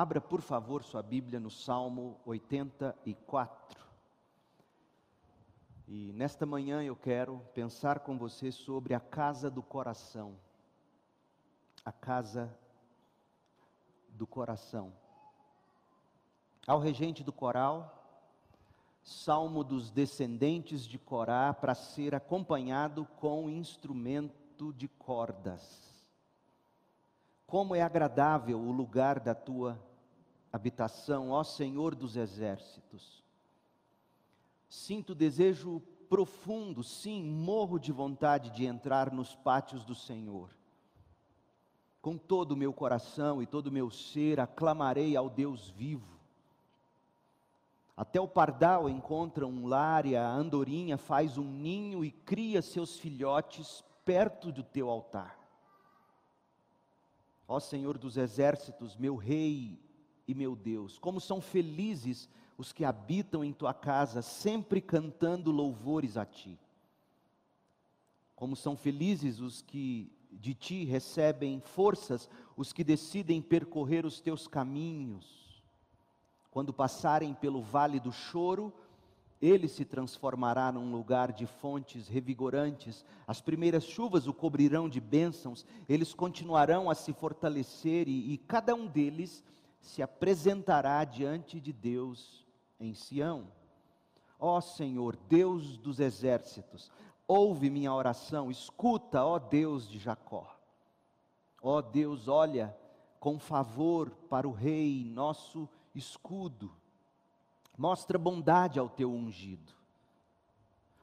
Abra, por favor, sua Bíblia no Salmo 84. E nesta manhã eu quero pensar com você sobre a casa do coração. A casa do coração. Ao regente do coral, salmo dos descendentes de Corá para ser acompanhado com instrumento de cordas. Como é agradável o lugar da tua habitação, ó Senhor dos exércitos. Sinto desejo profundo, sim, morro de vontade de entrar nos pátios do Senhor. Com todo o meu coração e todo o meu ser aclamarei ao Deus vivo. Até o pardal encontra um lar e a andorinha faz um ninho e cria seus filhotes perto do teu altar. Ó Senhor dos exércitos, meu rei e meu Deus, como são felizes os que habitam em tua casa, sempre cantando louvores a ti. Como são felizes os que de ti recebem forças, os que decidem percorrer os teus caminhos. Quando passarem pelo vale do choro, ele se transformará num lugar de fontes revigorantes. As primeiras chuvas o cobrirão de bênçãos. Eles continuarão a se fortalecer e, e cada um deles se apresentará diante de Deus em Sião. Ó Senhor, Deus dos exércitos, ouve minha oração, escuta, ó Deus de Jacó. Ó Deus, olha com favor para o Rei, nosso escudo. Mostra bondade ao teu ungido.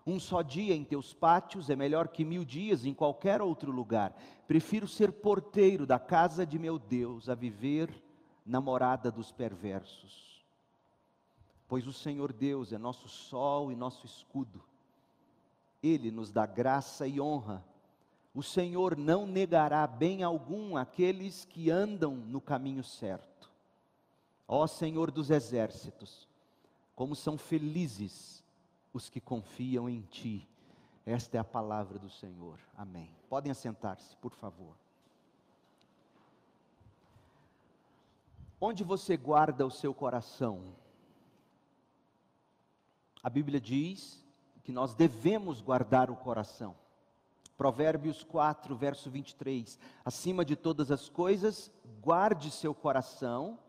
Um só dia em teus pátios é melhor que mil dias em qualquer outro lugar. Prefiro ser porteiro da casa de meu Deus a viver namorada dos perversos. Pois o Senhor Deus é nosso sol e nosso escudo. Ele nos dá graça e honra. O Senhor não negará bem algum àqueles que andam no caminho certo. Ó Senhor dos exércitos, como são felizes os que confiam em Ti. Esta é a palavra do Senhor. Amém. Podem assentar-se, por favor. Onde você guarda o seu coração? A Bíblia diz que nós devemos guardar o coração. Provérbios 4, verso 23. Acima de todas as coisas, guarde seu coração,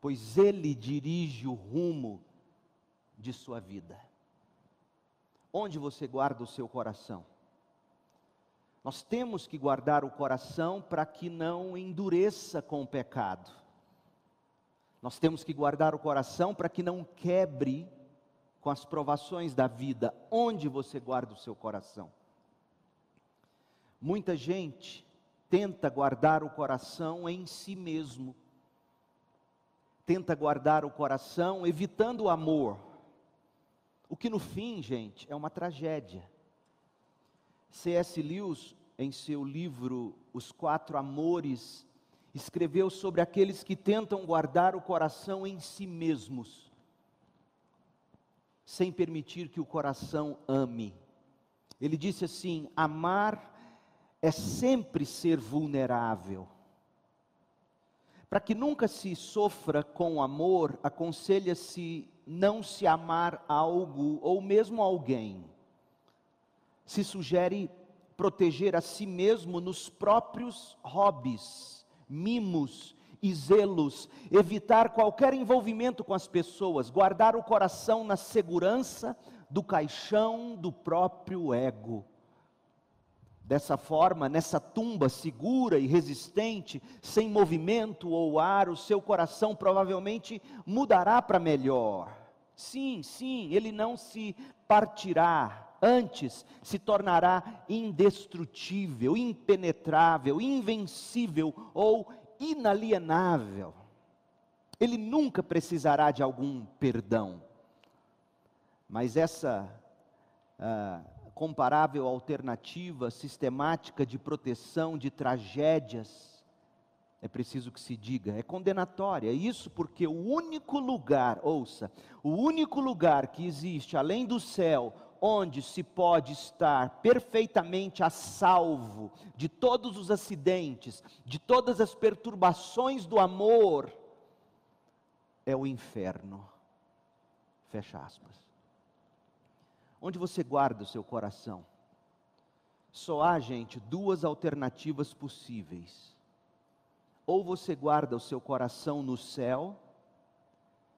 pois ele dirige o rumo de sua vida. Onde você guarda o seu coração? Nós temos que guardar o coração para que não endureça com o pecado. Nós temos que guardar o coração para que não quebre com as provações da vida. Onde você guarda o seu coração? Muita gente tenta guardar o coração em si mesmo. Tenta guardar o coração evitando o amor. O que no fim, gente, é uma tragédia. C.S. Lewis, em seu livro Os Quatro Amores, escreveu sobre aqueles que tentam guardar o coração em si mesmos, sem permitir que o coração ame. Ele disse assim: amar é sempre ser vulnerável. Para que nunca se sofra com amor, aconselha-se não se amar algo ou mesmo alguém se sugere proteger a si mesmo nos próprios hobbies, mimos e zelos, evitar qualquer envolvimento com as pessoas, guardar o coração na segurança do caixão do próprio ego. Dessa forma, nessa tumba segura e resistente, sem movimento ou ar, o seu coração provavelmente mudará para melhor. Sim, sim, ele não se partirá, antes se tornará indestrutível, impenetrável, invencível ou inalienável. Ele nunca precisará de algum perdão. Mas essa uh, comparável alternativa sistemática de proteção de tragédias, é preciso que se diga, é condenatória. Isso porque o único lugar, ouça, o único lugar que existe além do céu onde se pode estar perfeitamente a salvo de todos os acidentes, de todas as perturbações do amor, é o inferno. Fecha aspas. Onde você guarda o seu coração? Só há, gente, duas alternativas possíveis. Ou você guarda o seu coração no céu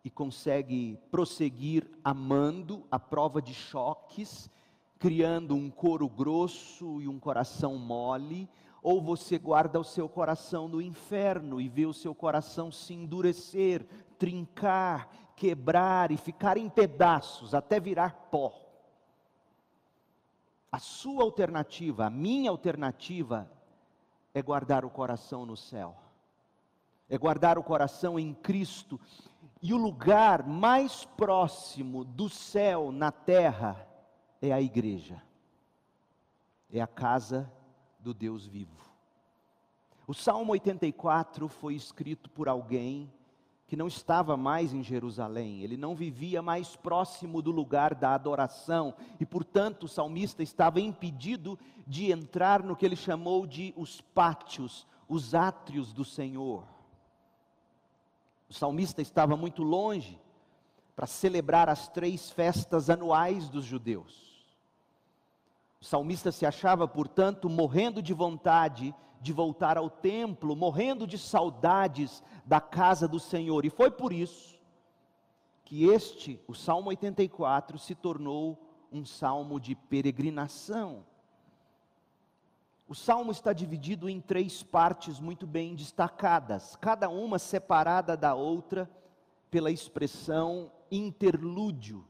e consegue prosseguir amando a prova de choques, criando um couro grosso e um coração mole, ou você guarda o seu coração no inferno e vê o seu coração se endurecer, trincar, quebrar e ficar em pedaços até virar pó. A sua alternativa, a minha alternativa, é guardar o coração no céu, é guardar o coração em Cristo. E o lugar mais próximo do céu na terra é a igreja, é a casa do Deus vivo. O Salmo 84 foi escrito por alguém que não estava mais em Jerusalém, ele não vivia mais próximo do lugar da adoração, e portanto o salmista estava impedido de entrar no que ele chamou de os pátios, os átrios do Senhor. O salmista estava muito longe para celebrar as três festas anuais dos judeus. O salmista se achava, portanto, morrendo de vontade de voltar ao templo, morrendo de saudades da casa do Senhor. E foi por isso que este, o Salmo 84, se tornou um salmo de peregrinação. O salmo está dividido em três partes muito bem destacadas, cada uma separada da outra pela expressão interlúdio,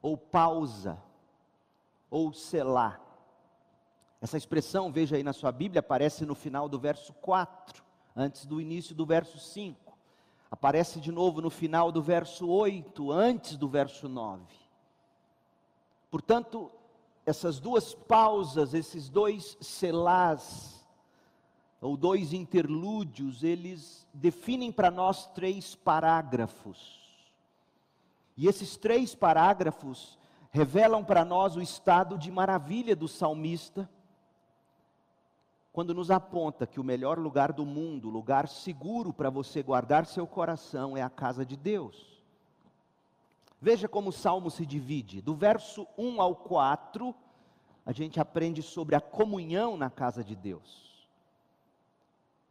ou pausa, ou selar. Essa expressão, veja aí na sua Bíblia, aparece no final do verso 4, antes do início do verso 5. Aparece de novo no final do verso 8, antes do verso 9. Portanto, essas duas pausas, esses dois selás, ou dois interlúdios, eles definem para nós três parágrafos. E esses três parágrafos revelam para nós o estado de maravilha do salmista, quando nos aponta que o melhor lugar do mundo, lugar seguro para você guardar seu coração, é a casa de Deus. Veja como o salmo se divide. Do verso 1 ao 4, a gente aprende sobre a comunhão na casa de Deus.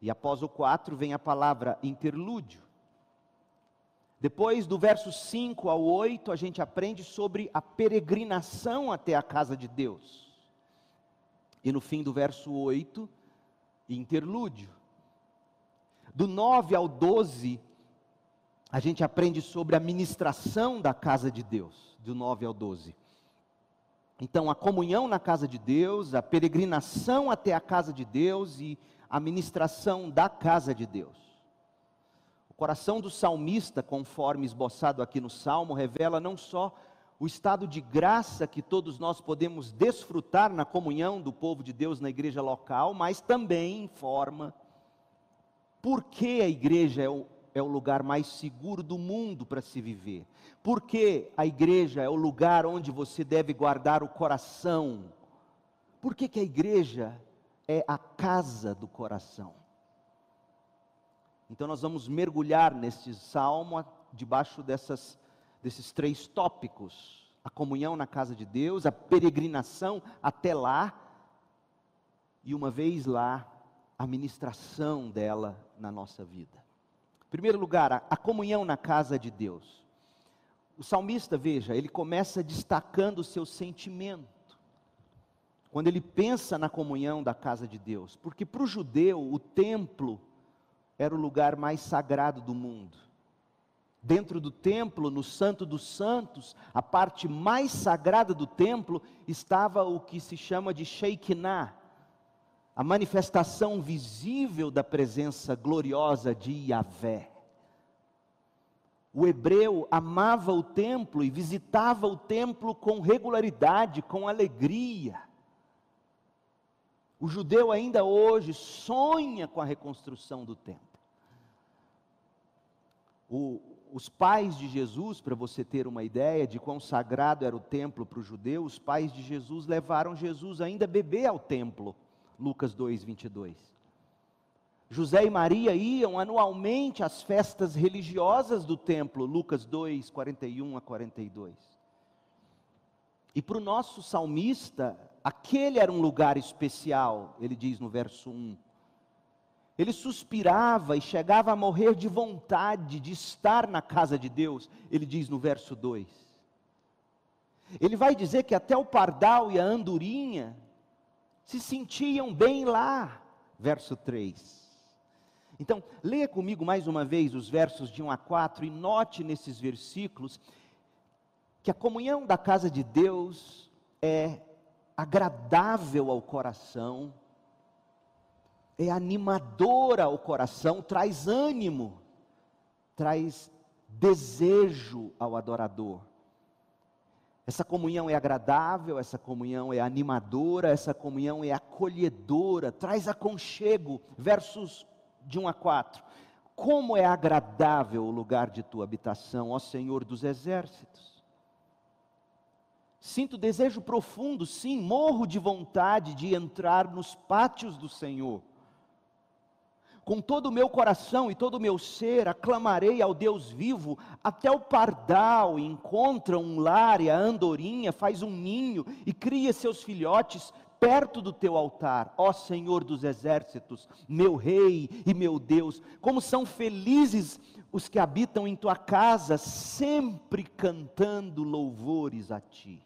E após o 4 vem a palavra interlúdio. Depois, do verso 5 ao 8, a gente aprende sobre a peregrinação até a casa de Deus. E no fim do verso 8, interlúdio. Do 9 ao 12, a gente aprende sobre a ministração da casa de Deus, do 9 ao 12. Então, a comunhão na casa de Deus, a peregrinação até a casa de Deus e a ministração da casa de Deus. O coração do salmista, conforme esboçado aqui no salmo, revela não só o estado de graça que todos nós podemos desfrutar na comunhão do povo de Deus na igreja local, mas também informa por que a igreja é o é o lugar mais seguro do mundo para se viver. Porque a igreja é o lugar onde você deve guardar o coração. Por que, que a igreja é a casa do coração? Então nós vamos mergulhar neste salmo debaixo dessas, desses três tópicos: a comunhão na casa de Deus, a peregrinação até lá, e uma vez lá, a ministração dela na nossa vida. Primeiro lugar, a, a comunhão na casa de Deus. O salmista, veja, ele começa destacando o seu sentimento. Quando ele pensa na comunhão da casa de Deus, porque para o judeu o templo era o lugar mais sagrado do mundo. Dentro do templo, no Santo dos Santos, a parte mais sagrada do templo estava o que se chama de Shekinah, a manifestação visível da presença gloriosa de Yahvé. O hebreu amava o templo e visitava o templo com regularidade, com alegria. O judeu ainda hoje sonha com a reconstrução do templo. O, os pais de Jesus, para você ter uma ideia de quão sagrado era o templo para o judeu, os pais de Jesus levaram Jesus ainda bebê ao templo. Lucas 2, 22. José e Maria iam anualmente às festas religiosas do templo, Lucas 2, 41 a 42. E para o nosso salmista, aquele era um lugar especial, ele diz no verso 1. Ele suspirava e chegava a morrer de vontade de estar na casa de Deus, ele diz no verso 2. Ele vai dizer que até o pardal e a andorinha se sentiam bem lá, verso 3. Então, leia comigo mais uma vez os versos de 1 a 4 e note nesses versículos que a comunhão da casa de Deus é agradável ao coração, é animadora ao coração, traz ânimo, traz desejo ao adorador. Essa comunhão é agradável, essa comunhão é animadora, essa comunhão é acolhedora, traz aconchego. Versos de 1 a 4. Como é agradável o lugar de tua habitação, ó Senhor dos exércitos. Sinto desejo profundo, sim, morro de vontade de entrar nos pátios do Senhor com todo o meu coração e todo o meu ser, aclamarei ao Deus vivo, até o pardal encontra um lar e a andorinha faz um ninho e cria seus filhotes perto do teu altar, ó Senhor dos exércitos, meu Rei e meu Deus, como são felizes os que habitam em tua casa, sempre cantando louvores a ti.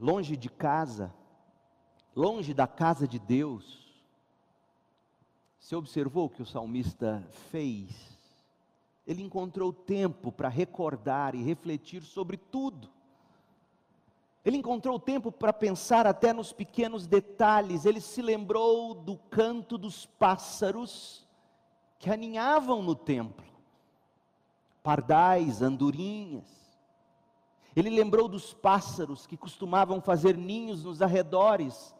Longe de casa, longe da casa de Deus, você observou o que o salmista fez? Ele encontrou tempo para recordar e refletir sobre tudo. Ele encontrou tempo para pensar até nos pequenos detalhes. Ele se lembrou do canto dos pássaros que aninhavam no templo, pardais, andorinhas. Ele lembrou dos pássaros que costumavam fazer ninhos nos arredores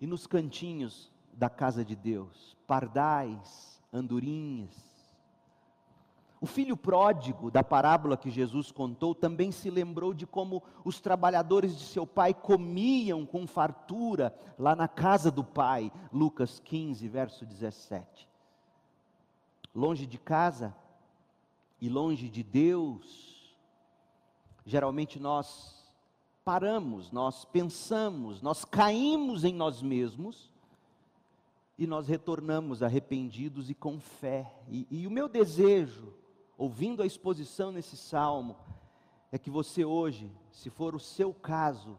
e nos cantinhos da casa de Deus, pardais, andorinhas. O filho pródigo da parábola que Jesus contou também se lembrou de como os trabalhadores de seu pai comiam com fartura lá na casa do pai, Lucas 15, verso 17. Longe de casa e longe de Deus, geralmente nós paramos, nós pensamos, nós caímos em nós mesmos e nós retornamos arrependidos e com fé. E, e, o meu desejo, ouvindo a exposição nesse salmo, é que você hoje, se for o seu caso,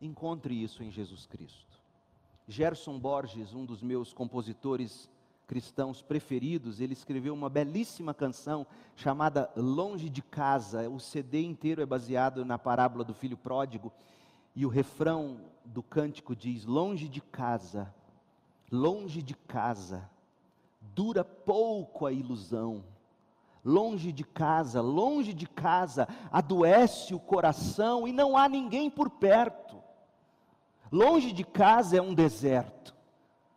encontre isso em Jesus Cristo. Gerson Borges, um dos meus compositores cristãos preferidos, ele escreveu uma belíssima canção chamada Longe de Casa. O CD inteiro é baseado na parábola do filho pródigo, e o refrão do cântico diz: Longe de casa longe de casa, dura pouco a ilusão. Longe de casa, longe de casa, adoece o coração e não há ninguém por perto. Longe de casa é um deserto.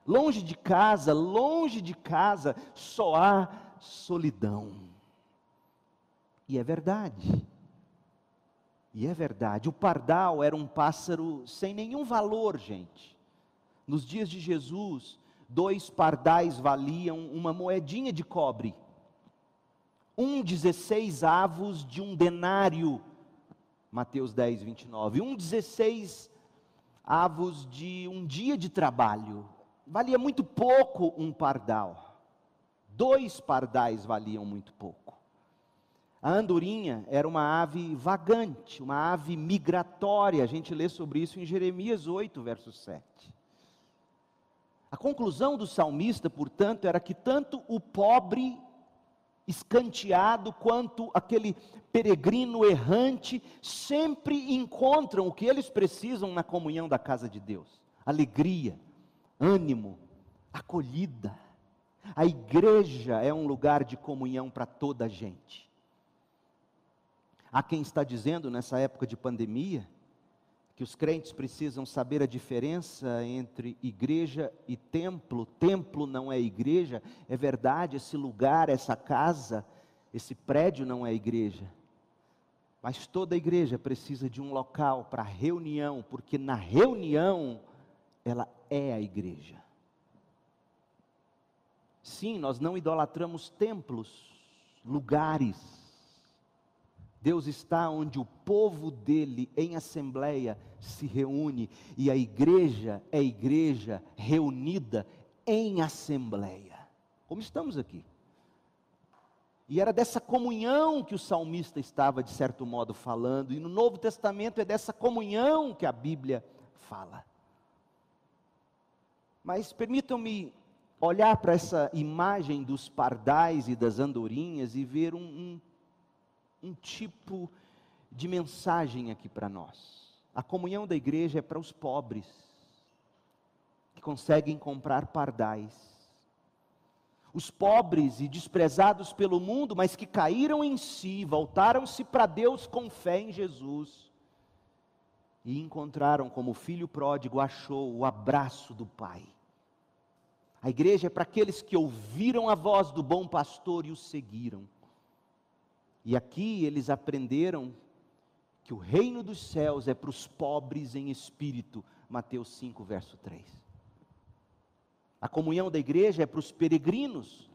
Longe de casa, longe de casa, só há solidão. E é verdade. E é verdade. O pardal era um pássaro sem nenhum valor, gente. Nos dias de Jesus, dois pardais valiam uma moedinha de cobre, um 16 avos de um denário, Mateus 10, 29, um 16 avos de um dia de trabalho, valia muito pouco um pardal, dois pardais valiam muito pouco. A andorinha era uma ave vagante, uma ave migratória, a gente lê sobre isso em Jeremias 8, verso 7. A conclusão do salmista, portanto, era que tanto o pobre escanteado quanto aquele peregrino errante sempre encontram o que eles precisam na comunhão da casa de Deus: alegria, ânimo, acolhida. A igreja é um lugar de comunhão para toda a gente. Há quem está dizendo nessa época de pandemia que os crentes precisam saber a diferença entre igreja e templo. Templo não é igreja, é verdade, esse lugar, essa casa, esse prédio não é igreja. Mas toda igreja precisa de um local para reunião, porque na reunião ela é a igreja. Sim, nós não idolatramos templos, lugares. Deus está onde o povo dele, em assembleia, se reúne, e a igreja é igreja reunida em assembleia, como estamos aqui. E era dessa comunhão que o salmista estava, de certo modo, falando, e no Novo Testamento é dessa comunhão que a Bíblia fala. Mas permitam-me olhar para essa imagem dos pardais e das andorinhas e ver um, um, um tipo de mensagem aqui para nós. A comunhão da igreja é para os pobres, que conseguem comprar pardais. Os pobres e desprezados pelo mundo, mas que caíram em si, voltaram-se para Deus com fé em Jesus e encontraram, como o filho pródigo achou, o abraço do Pai. A igreja é para aqueles que ouviram a voz do bom pastor e o seguiram. E aqui eles aprenderam que o reino dos céus é para os pobres em espírito. Mateus 5, verso 3. A comunhão da igreja é para os peregrinos,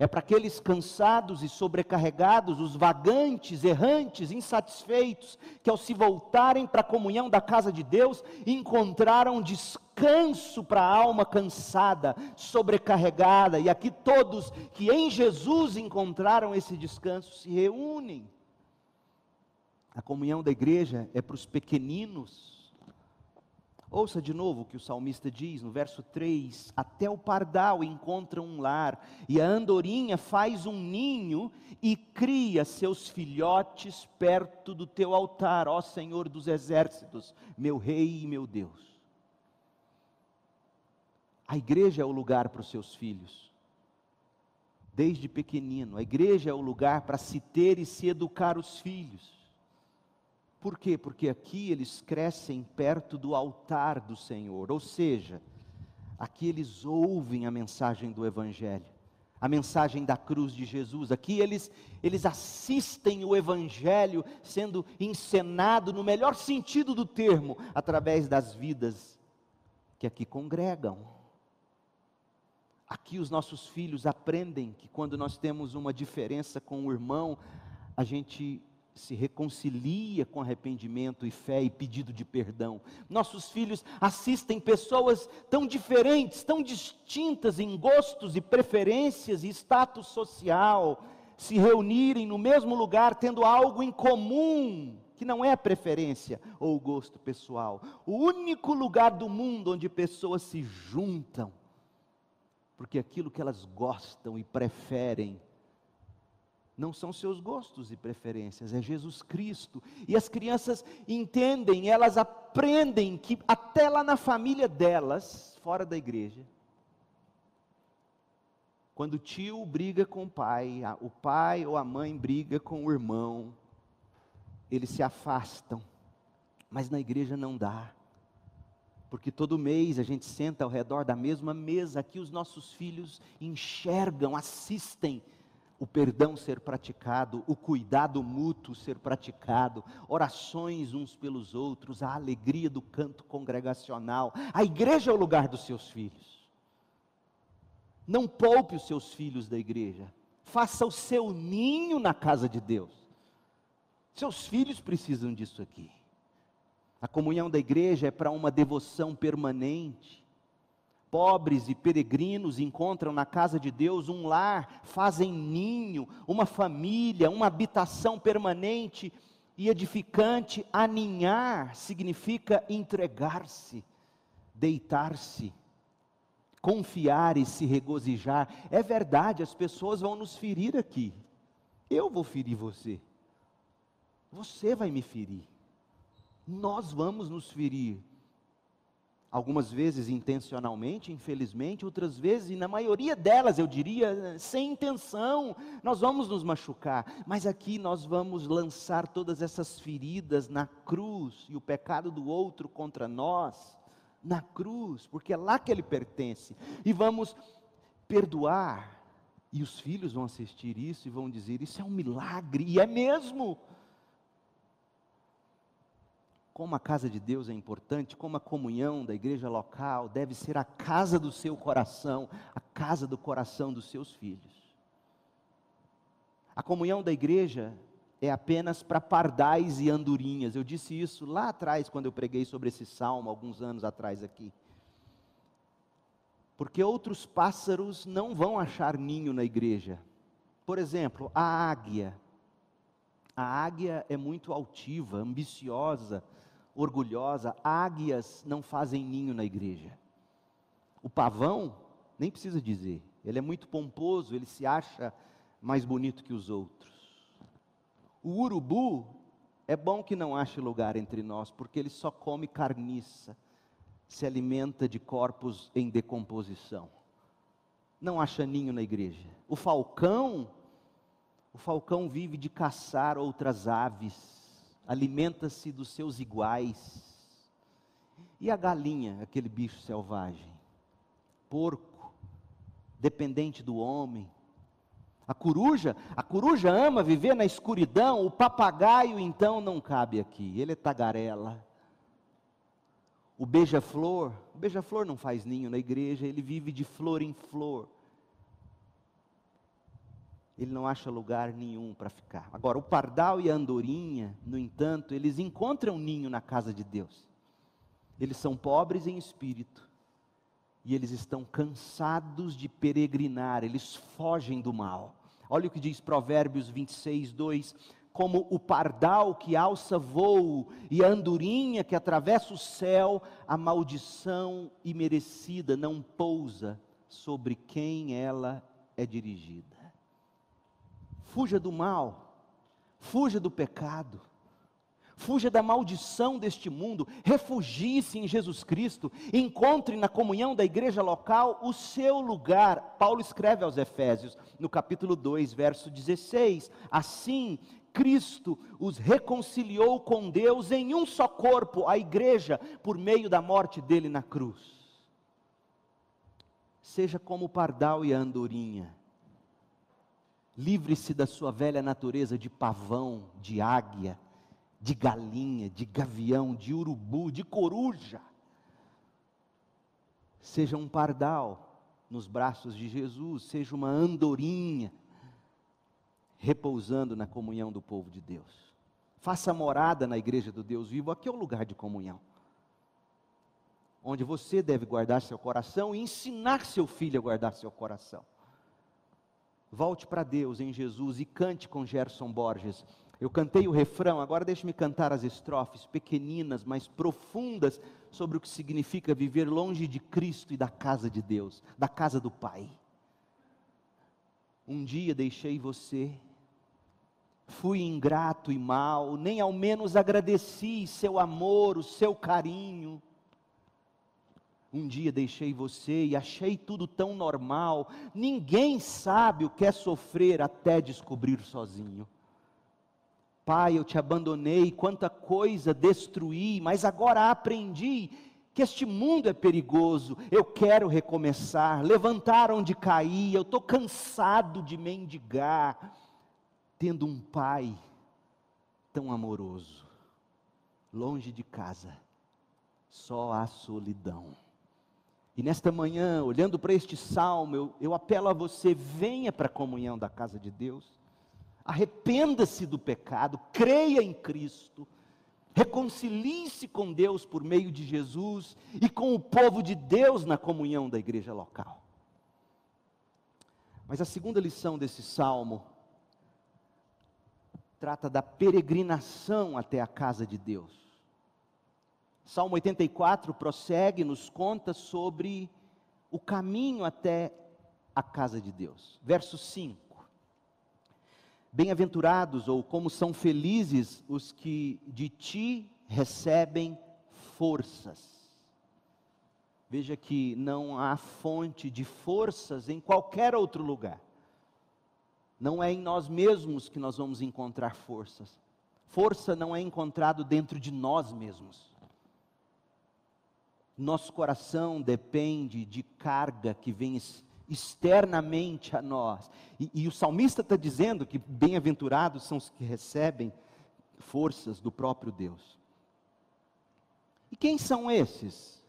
é para aqueles cansados e sobrecarregados, os vagantes, errantes, insatisfeitos, que ao se voltarem para a comunhão da casa de Deus, encontraram descanso para a alma cansada, sobrecarregada, e aqui todos que em Jesus encontraram esse descanso se reúnem. A comunhão da igreja é para os pequeninos, Ouça de novo o que o salmista diz no verso 3: Até o pardal encontra um lar, e a andorinha faz um ninho e cria seus filhotes perto do teu altar, ó Senhor dos exércitos, meu Rei e meu Deus. A igreja é o lugar para os seus filhos, desde pequenino, a igreja é o lugar para se ter e se educar os filhos. Por quê? Porque aqui eles crescem perto do altar do Senhor, ou seja, aqui eles ouvem a mensagem do Evangelho, a mensagem da cruz de Jesus. Aqui eles, eles assistem o Evangelho sendo encenado no melhor sentido do termo, através das vidas que aqui congregam. Aqui os nossos filhos aprendem que quando nós temos uma diferença com o irmão, a gente se reconcilia com arrependimento e fé e pedido de perdão. Nossos filhos assistem pessoas tão diferentes, tão distintas em gostos e preferências e status social, se reunirem no mesmo lugar, tendo algo em comum, que não é preferência ou gosto pessoal. O único lugar do mundo onde pessoas se juntam, porque aquilo que elas gostam e preferem não são seus gostos e preferências, é Jesus Cristo. E as crianças entendem, elas aprendem que até lá na família delas, fora da igreja, quando o tio briga com o pai, o pai ou a mãe briga com o irmão, eles se afastam. Mas na igreja não dá. Porque todo mês a gente senta ao redor da mesma mesa, aqui os nossos filhos enxergam, assistem o perdão ser praticado, o cuidado mútuo ser praticado, orações uns pelos outros, a alegria do canto congregacional. A igreja é o lugar dos seus filhos. Não poupe os seus filhos da igreja. Faça o seu ninho na casa de Deus. Seus filhos precisam disso aqui. A comunhão da igreja é para uma devoção permanente pobres e peregrinos encontram na casa de Deus um lar, fazem ninho, uma família, uma habitação permanente e edificante. Aninhar significa entregar-se, deitar-se, confiar e se regozijar. É verdade, as pessoas vão nos ferir aqui. Eu vou ferir você. Você vai me ferir. Nós vamos nos ferir Algumas vezes intencionalmente, infelizmente, outras vezes, e na maioria delas, eu diria, sem intenção, nós vamos nos machucar, mas aqui nós vamos lançar todas essas feridas na cruz e o pecado do outro contra nós, na cruz, porque é lá que ele pertence, e vamos perdoar, e os filhos vão assistir isso e vão dizer: Isso é um milagre, e é mesmo como a casa de Deus é importante, como a comunhão da igreja local deve ser a casa do seu coração, a casa do coração dos seus filhos. A comunhão da igreja é apenas para pardais e andorinhas. Eu disse isso lá atrás, quando eu preguei sobre esse salmo, alguns anos atrás aqui. Porque outros pássaros não vão achar ninho na igreja. Por exemplo, a águia. A águia é muito altiva, ambiciosa, orgulhosa, águias não fazem ninho na igreja. O pavão, nem precisa dizer, ele é muito pomposo, ele se acha mais bonito que os outros. O urubu é bom que não ache lugar entre nós, porque ele só come carniça, se alimenta de corpos em decomposição. Não acha ninho na igreja. O falcão, o falcão vive de caçar outras aves alimenta-se dos seus iguais. E a galinha, aquele bicho selvagem? Porco, dependente do homem. A coruja, a coruja ama viver na escuridão, o papagaio então não cabe aqui, ele é tagarela. O beija-flor, o beija-flor não faz ninho na igreja, ele vive de flor em flor ele não acha lugar nenhum para ficar. Agora, o pardal e a andorinha, no entanto, eles encontram ninho na casa de Deus. Eles são pobres em espírito. E eles estão cansados de peregrinar, eles fogem do mal. Olha o que diz Provérbios 26, 2: Como o pardal que alça voo e a andorinha que atravessa o céu, a maldição imerecida não pousa sobre quem ela é dirigida. Fuja do mal, fuja do pecado, fuja da maldição deste mundo, refugie-se em Jesus Cristo, encontre na comunhão da igreja local o seu lugar. Paulo escreve aos Efésios, no capítulo 2, verso 16: Assim, Cristo os reconciliou com Deus em um só corpo, a igreja, por meio da morte dele na cruz. Seja como o pardal e a andorinha, Livre-se da sua velha natureza de pavão, de águia, de galinha, de gavião, de urubu, de coruja. Seja um pardal nos braços de Jesus, seja uma andorinha repousando na comunhão do povo de Deus. Faça morada na igreja do Deus vivo, aqui é o lugar de comunhão. Onde você deve guardar seu coração e ensinar seu filho a guardar seu coração. Volte para Deus em Jesus e cante com Gerson Borges. Eu cantei o refrão, agora deixe-me cantar as estrofes pequeninas, mas profundas sobre o que significa viver longe de Cristo e da casa de Deus, da casa do Pai. Um dia deixei você, fui ingrato e mal, nem ao menos agradeci seu amor, o seu carinho. Um dia deixei você e achei tudo tão normal. Ninguém sabe o que é sofrer até descobrir sozinho. Pai, eu te abandonei, quanta coisa destruí, mas agora aprendi que este mundo é perigoso. Eu quero recomeçar, levantar onde caí. Eu estou cansado de mendigar, tendo um pai tão amoroso, longe de casa, só a solidão. E nesta manhã, olhando para este salmo, eu, eu apelo a você: venha para a comunhão da casa de Deus, arrependa-se do pecado, creia em Cristo, reconcilie-se com Deus por meio de Jesus e com o povo de Deus na comunhão da igreja local. Mas a segunda lição desse salmo trata da peregrinação até a casa de Deus. Salmo 84 prossegue, nos conta sobre o caminho até a casa de Deus. Verso 5. Bem-aventurados, ou como são felizes os que de ti recebem forças. Veja que não há fonte de forças em qualquer outro lugar. Não é em nós mesmos que nós vamos encontrar forças. Força não é encontrado dentro de nós mesmos. Nosso coração depende de carga que vem externamente a nós. E, e o salmista está dizendo que bem-aventurados são os que recebem forças do próprio Deus. E quem são esses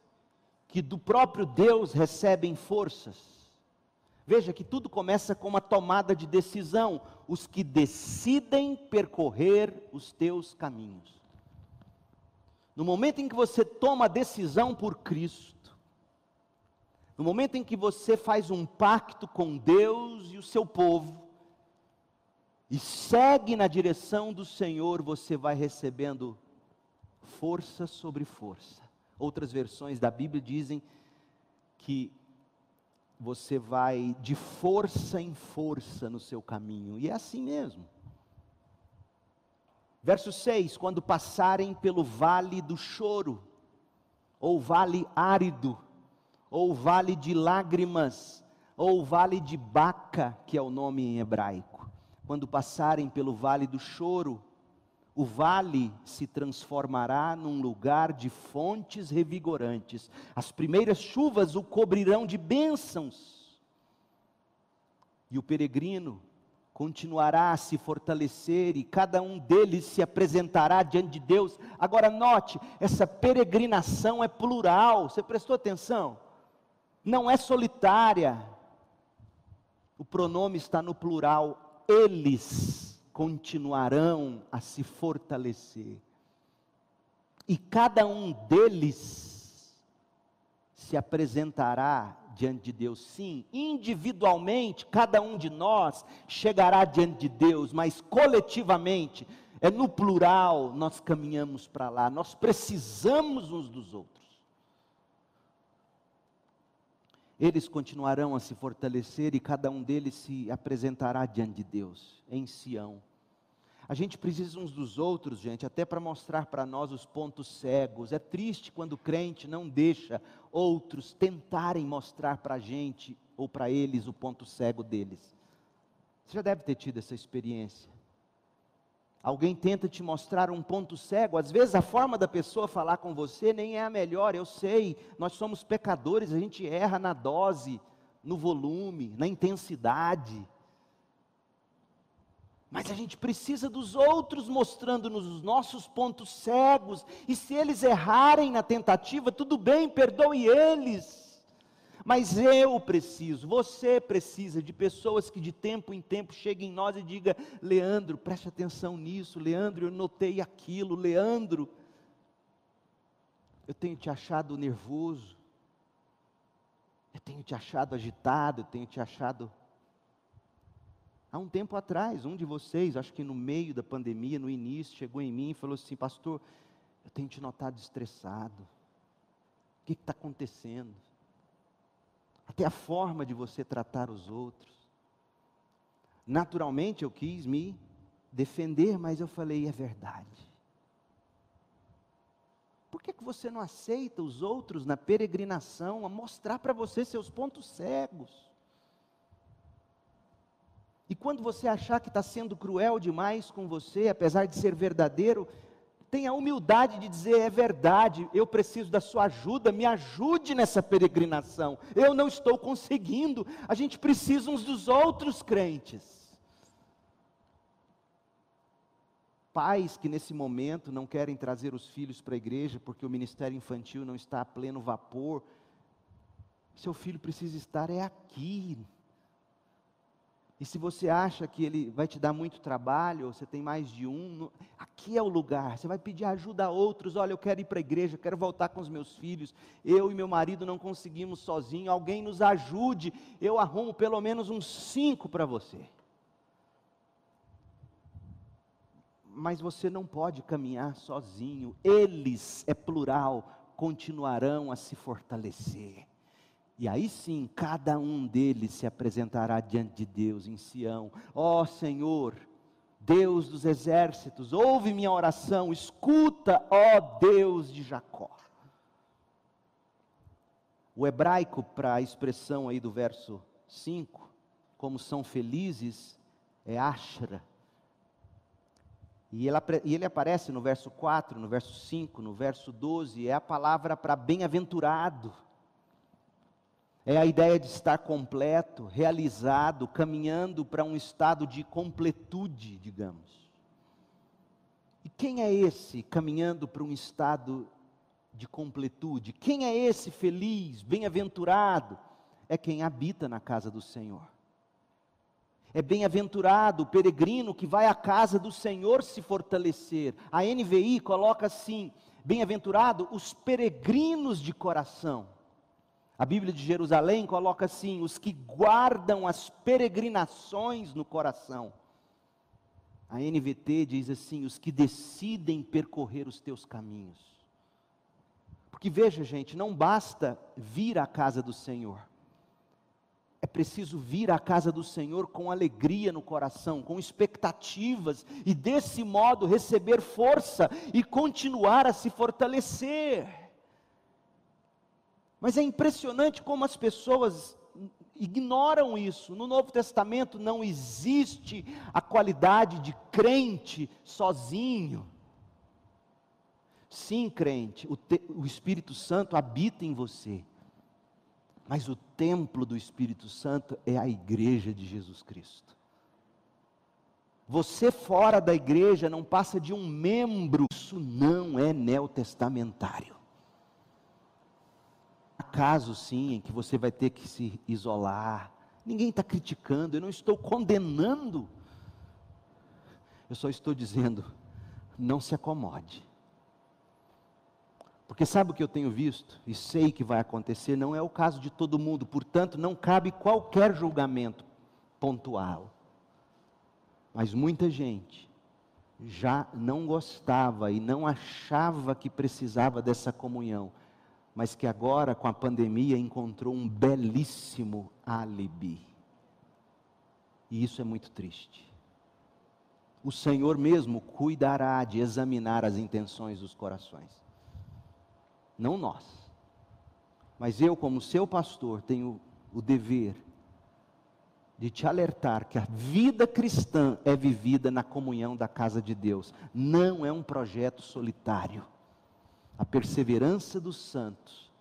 que do próprio Deus recebem forças? Veja que tudo começa com uma tomada de decisão, os que decidem percorrer os teus caminhos. No momento em que você toma a decisão por Cristo, no momento em que você faz um pacto com Deus e o seu povo, e segue na direção do Senhor, você vai recebendo força sobre força. Outras versões da Bíblia dizem que você vai de força em força no seu caminho, e é assim mesmo. Verso 6: Quando passarem pelo vale do choro, ou vale árido, ou vale de lágrimas, ou vale de Baca, que é o nome em hebraico. Quando passarem pelo vale do choro, o vale se transformará num lugar de fontes revigorantes. As primeiras chuvas o cobrirão de bênçãos. E o peregrino continuará a se fortalecer e cada um deles se apresentará diante de Deus. Agora note, essa peregrinação é plural, você prestou atenção? Não é solitária. O pronome está no plural, eles continuarão a se fortalecer. E cada um deles se apresentará diante de Deus, sim, individualmente, cada um de nós chegará diante de Deus, mas coletivamente, é no plural, nós caminhamos para lá, nós precisamos uns dos outros. Eles continuarão a se fortalecer e cada um deles se apresentará diante de Deus, em Sião. A gente precisa uns dos outros, gente, até para mostrar para nós os pontos cegos. É triste quando o crente não deixa outros tentarem mostrar para a gente ou para eles o ponto cego deles. Você já deve ter tido essa experiência. Alguém tenta te mostrar um ponto cego, às vezes a forma da pessoa falar com você nem é a melhor, eu sei, nós somos pecadores, a gente erra na dose, no volume, na intensidade. Mas a gente precisa dos outros mostrando-nos os nossos pontos cegos, e se eles errarem na tentativa, tudo bem, perdoe eles. Mas eu preciso, você precisa de pessoas que de tempo em tempo cheguem em nós e digam: Leandro, preste atenção nisso, Leandro, eu notei aquilo, Leandro, eu tenho te achado nervoso, eu tenho te achado agitado, eu tenho te achado Há um tempo atrás, um de vocês, acho que no meio da pandemia, no início, chegou em mim e falou assim: Pastor, eu tenho te notado estressado. O que está acontecendo? Até a forma de você tratar os outros. Naturalmente eu quis me defender, mas eu falei: é verdade. Por que, que você não aceita os outros na peregrinação a mostrar para você seus pontos cegos? E quando você achar que está sendo cruel demais com você, apesar de ser verdadeiro, tenha a humildade de dizer: é verdade, eu preciso da sua ajuda, me ajude nessa peregrinação. Eu não estou conseguindo, a gente precisa uns dos outros crentes. Pais que nesse momento não querem trazer os filhos para a igreja porque o ministério infantil não está a pleno vapor, seu filho precisa estar é aqui, e se você acha que ele vai te dar muito trabalho, ou você tem mais de um, aqui é o lugar. Você vai pedir ajuda a outros. Olha, eu quero ir para a igreja, quero voltar com os meus filhos. Eu e meu marido não conseguimos sozinho. Alguém nos ajude. Eu arrumo pelo menos uns cinco para você. Mas você não pode caminhar sozinho. Eles, é plural, continuarão a se fortalecer. E aí sim, cada um deles se apresentará diante de Deus em Sião. Ó oh, Senhor, Deus dos exércitos, ouve minha oração, escuta, ó Deus de Jacó. O hebraico, para a expressão aí do verso 5, como são felizes, é ashra. E ele aparece no verso 4, no verso 5, no verso 12, é a palavra para bem-aventurado. É a ideia de estar completo, realizado, caminhando para um estado de completude, digamos. E quem é esse caminhando para um estado de completude. Quem é esse feliz, bem-aventurado? É quem habita na casa do Senhor. É bem-aventurado o peregrino que vai à casa do Senhor se fortalecer. A NVI coloca assim: bem-aventurado os peregrinos de coração. A Bíblia de Jerusalém coloca assim: os que guardam as peregrinações no coração. A NVT diz assim: os que decidem percorrer os teus caminhos. Porque veja, gente, não basta vir à casa do Senhor. É preciso vir à casa do Senhor com alegria no coração, com expectativas, e desse modo receber força e continuar a se fortalecer. Mas é impressionante como as pessoas ignoram isso. No Novo Testamento não existe a qualidade de crente sozinho. Sim, crente, o, te, o Espírito Santo habita em você. Mas o templo do Espírito Santo é a igreja de Jesus Cristo. Você fora da igreja não passa de um membro, isso não é neotestamentário. Casos sim em que você vai ter que se isolar. Ninguém está criticando, eu não estou condenando. Eu só estou dizendo, não se acomode. Porque sabe o que eu tenho visto e sei que vai acontecer? Não é o caso de todo mundo, portanto, não cabe qualquer julgamento pontual. Mas muita gente já não gostava e não achava que precisava dessa comunhão, mas que agora, com a pandemia, encontrou um belíssimo álibi. E isso é muito triste. O Senhor mesmo cuidará de examinar as intenções dos corações não nós. Mas eu, como seu pastor, tenho o dever de te alertar que a vida cristã é vivida na comunhão da casa de Deus, não é um projeto solitário. A perseverança dos santos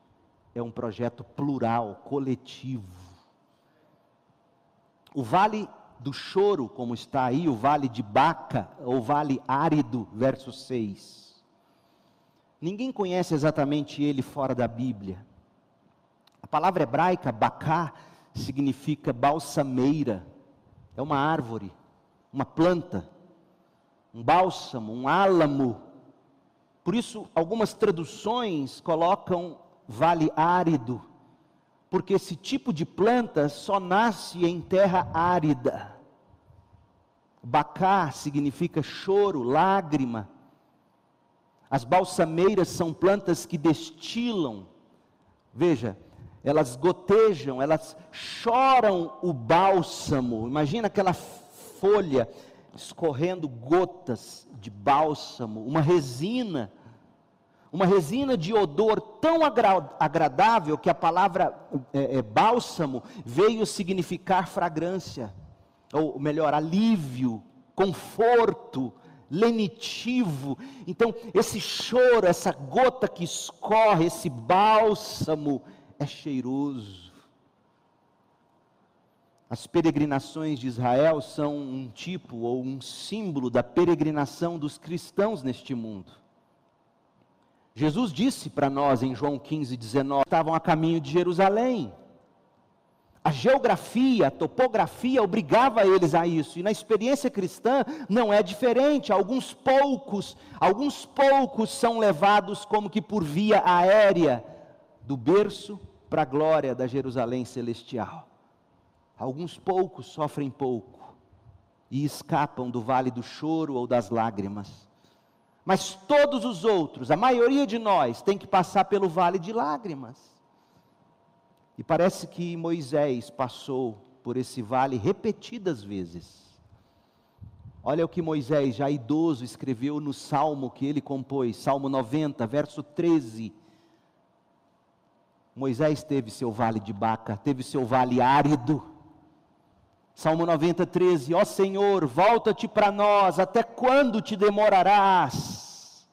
é um projeto plural, coletivo. O vale do choro, como está aí, o vale de Baca, ou vale árido, verso 6 Ninguém conhece exatamente ele fora da Bíblia. A palavra hebraica, bacá, significa balsameira. É uma árvore, uma planta, um bálsamo, um álamo. Por isso, algumas traduções colocam vale árido, porque esse tipo de planta só nasce em terra árida. Bacá significa choro, lágrima. As balsameiras são plantas que destilam, veja, elas gotejam, elas choram o bálsamo. Imagina aquela folha escorrendo gotas de bálsamo, uma resina, uma resina de odor tão agra agradável que a palavra é, é, bálsamo veio significar fragrância, ou melhor, alívio, conforto, lenitivo. Então, esse choro, essa gota que escorre, esse bálsamo, é cheiroso. As peregrinações de Israel são um tipo ou um símbolo da peregrinação dos cristãos neste mundo. Jesus disse para nós em João 15, 19: estavam a caminho de Jerusalém. A geografia, a topografia obrigava eles a isso. E na experiência cristã não é diferente. Alguns poucos, alguns poucos são levados como que por via aérea do berço para a glória da Jerusalém celestial. Alguns poucos sofrem pouco e escapam do vale do choro ou das lágrimas. Mas todos os outros, a maioria de nós, tem que passar pelo vale de lágrimas. E parece que Moisés passou por esse vale repetidas vezes. Olha o que Moisés, já idoso, escreveu no salmo que ele compôs, Salmo 90, verso 13. Moisés teve seu vale de Baca, teve seu vale árido. Salmo 90, 13: Ó Senhor, volta-te para nós, até quando te demorarás?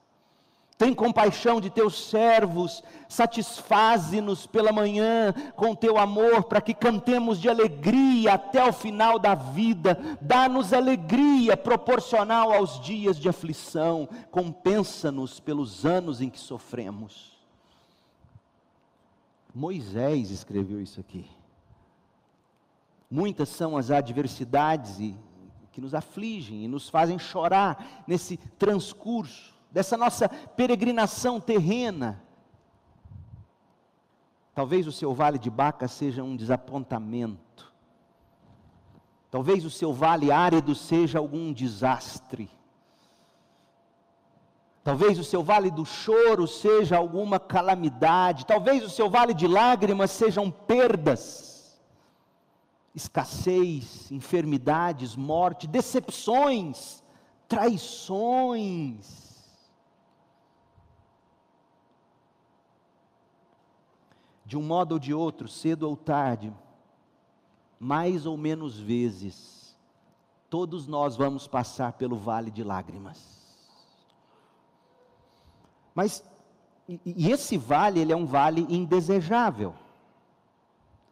Tem compaixão de teus servos, satisfaze-nos pela manhã com teu amor, para que cantemos de alegria até o final da vida. Dá-nos alegria proporcional aos dias de aflição, compensa-nos pelos anos em que sofremos. Moisés escreveu isso aqui. Muitas são as adversidades e, que nos afligem e nos fazem chorar nesse transcurso dessa nossa peregrinação terrena. Talvez o seu vale de Baca seja um desapontamento. Talvez o seu vale árido seja algum desastre. Talvez o seu vale do choro seja alguma calamidade. Talvez o seu vale de lágrimas sejam perdas, escassez, enfermidades, morte, decepções, traições. de um modo ou de outro, cedo ou tarde, mais ou menos vezes, todos nós vamos passar pelo vale de lágrimas. Mas e, e esse vale, ele é um vale indesejável.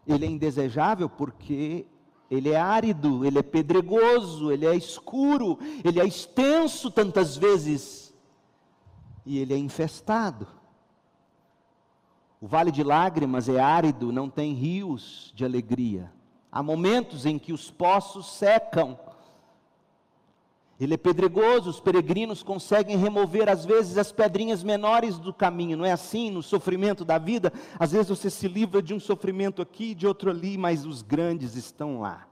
Ele é indesejável porque ele é árido, ele é pedregoso, ele é escuro, ele é extenso tantas vezes e ele é infestado. O vale de lágrimas é árido, não tem rios de alegria. Há momentos em que os poços secam. Ele é pedregoso, os peregrinos conseguem remover às vezes as pedrinhas menores do caminho, não é assim no sofrimento da vida? Às vezes você se livra de um sofrimento aqui, de outro ali, mas os grandes estão lá.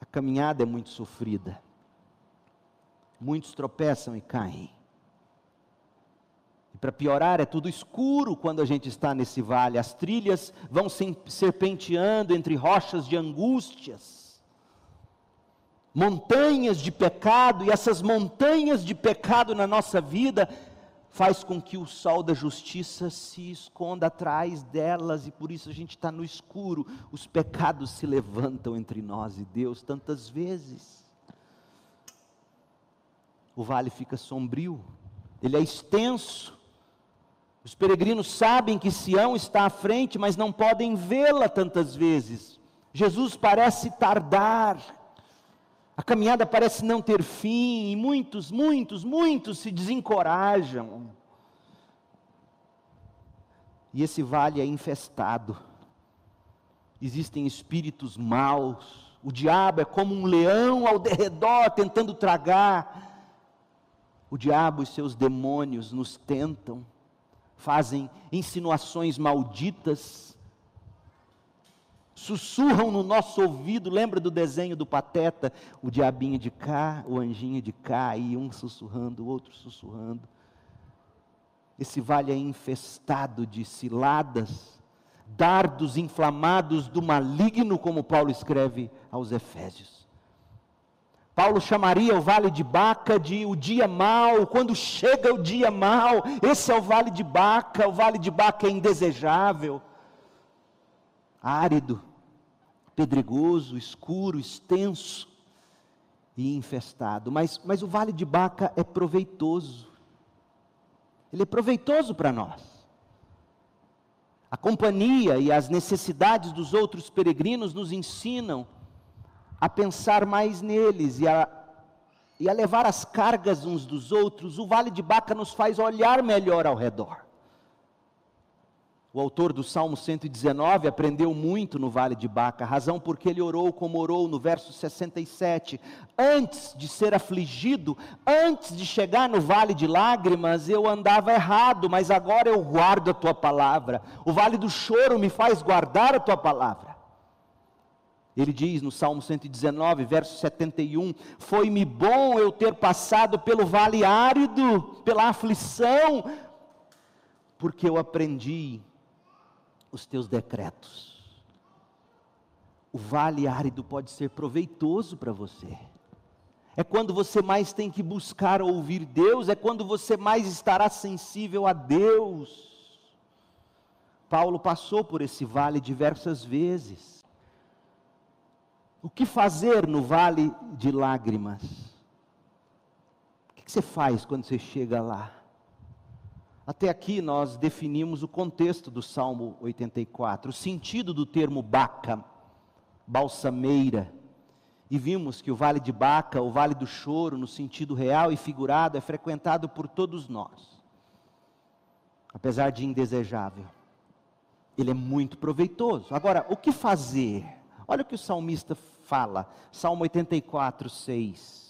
A caminhada é muito sofrida. Muitos tropeçam e caem. E para piorar, é tudo escuro quando a gente está nesse vale. As trilhas vão serpenteando entre rochas de angústias, montanhas de pecado, e essas montanhas de pecado na nossa vida faz com que o sol da justiça se esconda atrás delas, e por isso a gente está no escuro. Os pecados se levantam entre nós e Deus tantas vezes. O vale fica sombrio, ele é extenso, os peregrinos sabem que Sião está à frente, mas não podem vê-la tantas vezes. Jesus parece tardar, a caminhada parece não ter fim, e muitos, muitos, muitos se desencorajam. E esse vale é infestado, existem espíritos maus, o diabo é como um leão ao derredor tentando tragar. O diabo e seus demônios nos tentam fazem insinuações malditas, sussurram no nosso ouvido. Lembra do desenho do Pateta? O diabinho de cá, o anjinho de cá, e um sussurrando, o outro sussurrando. Esse vale é infestado de ciladas, dardos inflamados do maligno, como Paulo escreve aos Efésios. Paulo chamaria o vale de Baca de o dia mau, quando chega o dia mau, esse é o vale de Baca, o vale de Baca é indesejável, árido, pedregoso, escuro, extenso e infestado. Mas, mas o vale de Baca é proveitoso, ele é proveitoso para nós. A companhia e as necessidades dos outros peregrinos nos ensinam a pensar mais neles e a, e a levar as cargas uns dos outros, o Vale de Baca nos faz olhar melhor ao redor. O autor do Salmo 119 aprendeu muito no Vale de Baca, razão porque ele orou como orou no verso 67. Antes de ser afligido, antes de chegar no vale de lágrimas, eu andava errado, mas agora eu guardo a tua palavra. O vale do choro me faz guardar a tua palavra. Ele diz no Salmo 119, verso 71: Foi-me bom eu ter passado pelo vale árido, pela aflição, porque eu aprendi os teus decretos. O vale árido pode ser proveitoso para você. É quando você mais tem que buscar ouvir Deus, é quando você mais estará sensível a Deus. Paulo passou por esse vale diversas vezes. O que fazer no vale de lágrimas? O que você faz quando você chega lá? Até aqui nós definimos o contexto do Salmo 84, o sentido do termo baca, balsameira. E vimos que o Vale de Baca, o Vale do Choro, no sentido real e figurado, é frequentado por todos nós. Apesar de indesejável. Ele é muito proveitoso. Agora, o que fazer? Olha o que o salmista fala, Salmo 84, 6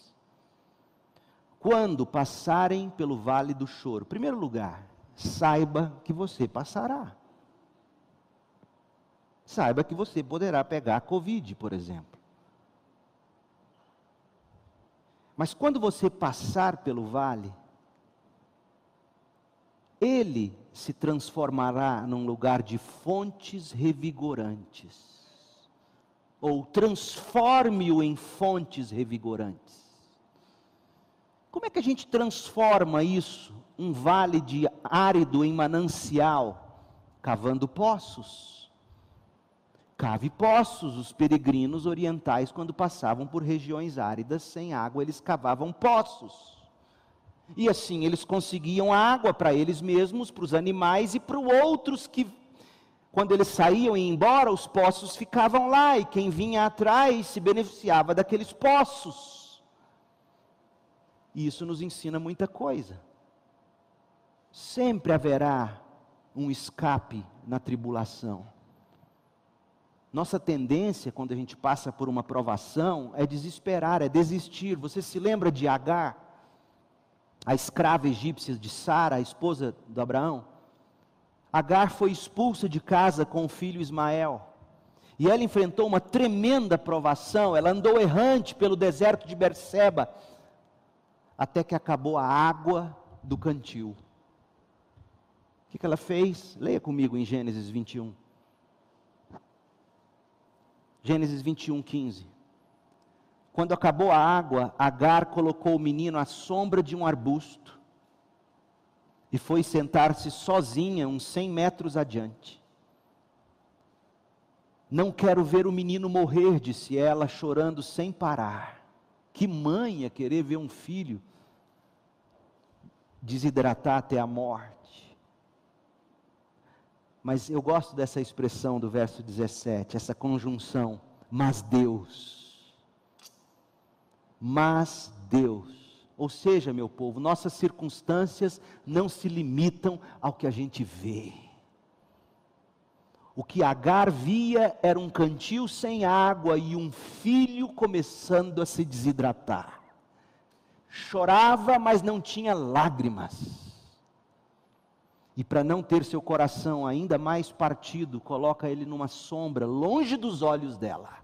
quando passarem pelo vale do choro. Primeiro lugar, saiba que você passará. Saiba que você poderá pegar Covid, por exemplo. Mas quando você passar pelo vale, ele se transformará num lugar de fontes revigorantes. Ou transforme-o em fontes revigorantes. Como é que a gente transforma isso, um vale de árido em manancial? Cavando poços. Cave poços, os peregrinos orientais, quando passavam por regiões áridas sem água, eles cavavam poços. E assim eles conseguiam água para eles mesmos, para os animais e para outros que, quando eles saíam e iam embora, os poços ficavam lá e quem vinha atrás se beneficiava daqueles poços. E isso nos ensina muita coisa. Sempre haverá um escape na tribulação. Nossa tendência, quando a gente passa por uma provação, é desesperar, é desistir. Você se lembra de Agar, a escrava egípcia de Sara, a esposa do Abraão? Agar foi expulsa de casa com o filho Ismael. E ela enfrentou uma tremenda provação, ela andou errante pelo deserto de Berseba, até que acabou a água do cantil. O que, ela fez? Leia comigo em Gênesis 21. Gênesis 21, 15. Quando acabou a água, Agar colocou o menino à sombra de um arbusto e foi sentar-se sozinha uns 100 metros adiante. Não quero ver o menino morrer, disse ela, chorando sem parar. Que mãe é querer ver um filho desidratar até a morte? Mas eu gosto dessa expressão do verso 17, essa conjunção, mas Deus. Mas Deus. Ou seja, meu povo, nossas circunstâncias não se limitam ao que a gente vê. O que Agar via era um cantil sem água e um filho começando a se desidratar. Chorava, mas não tinha lágrimas. E para não ter seu coração ainda mais partido, coloca ele numa sombra, longe dos olhos dela.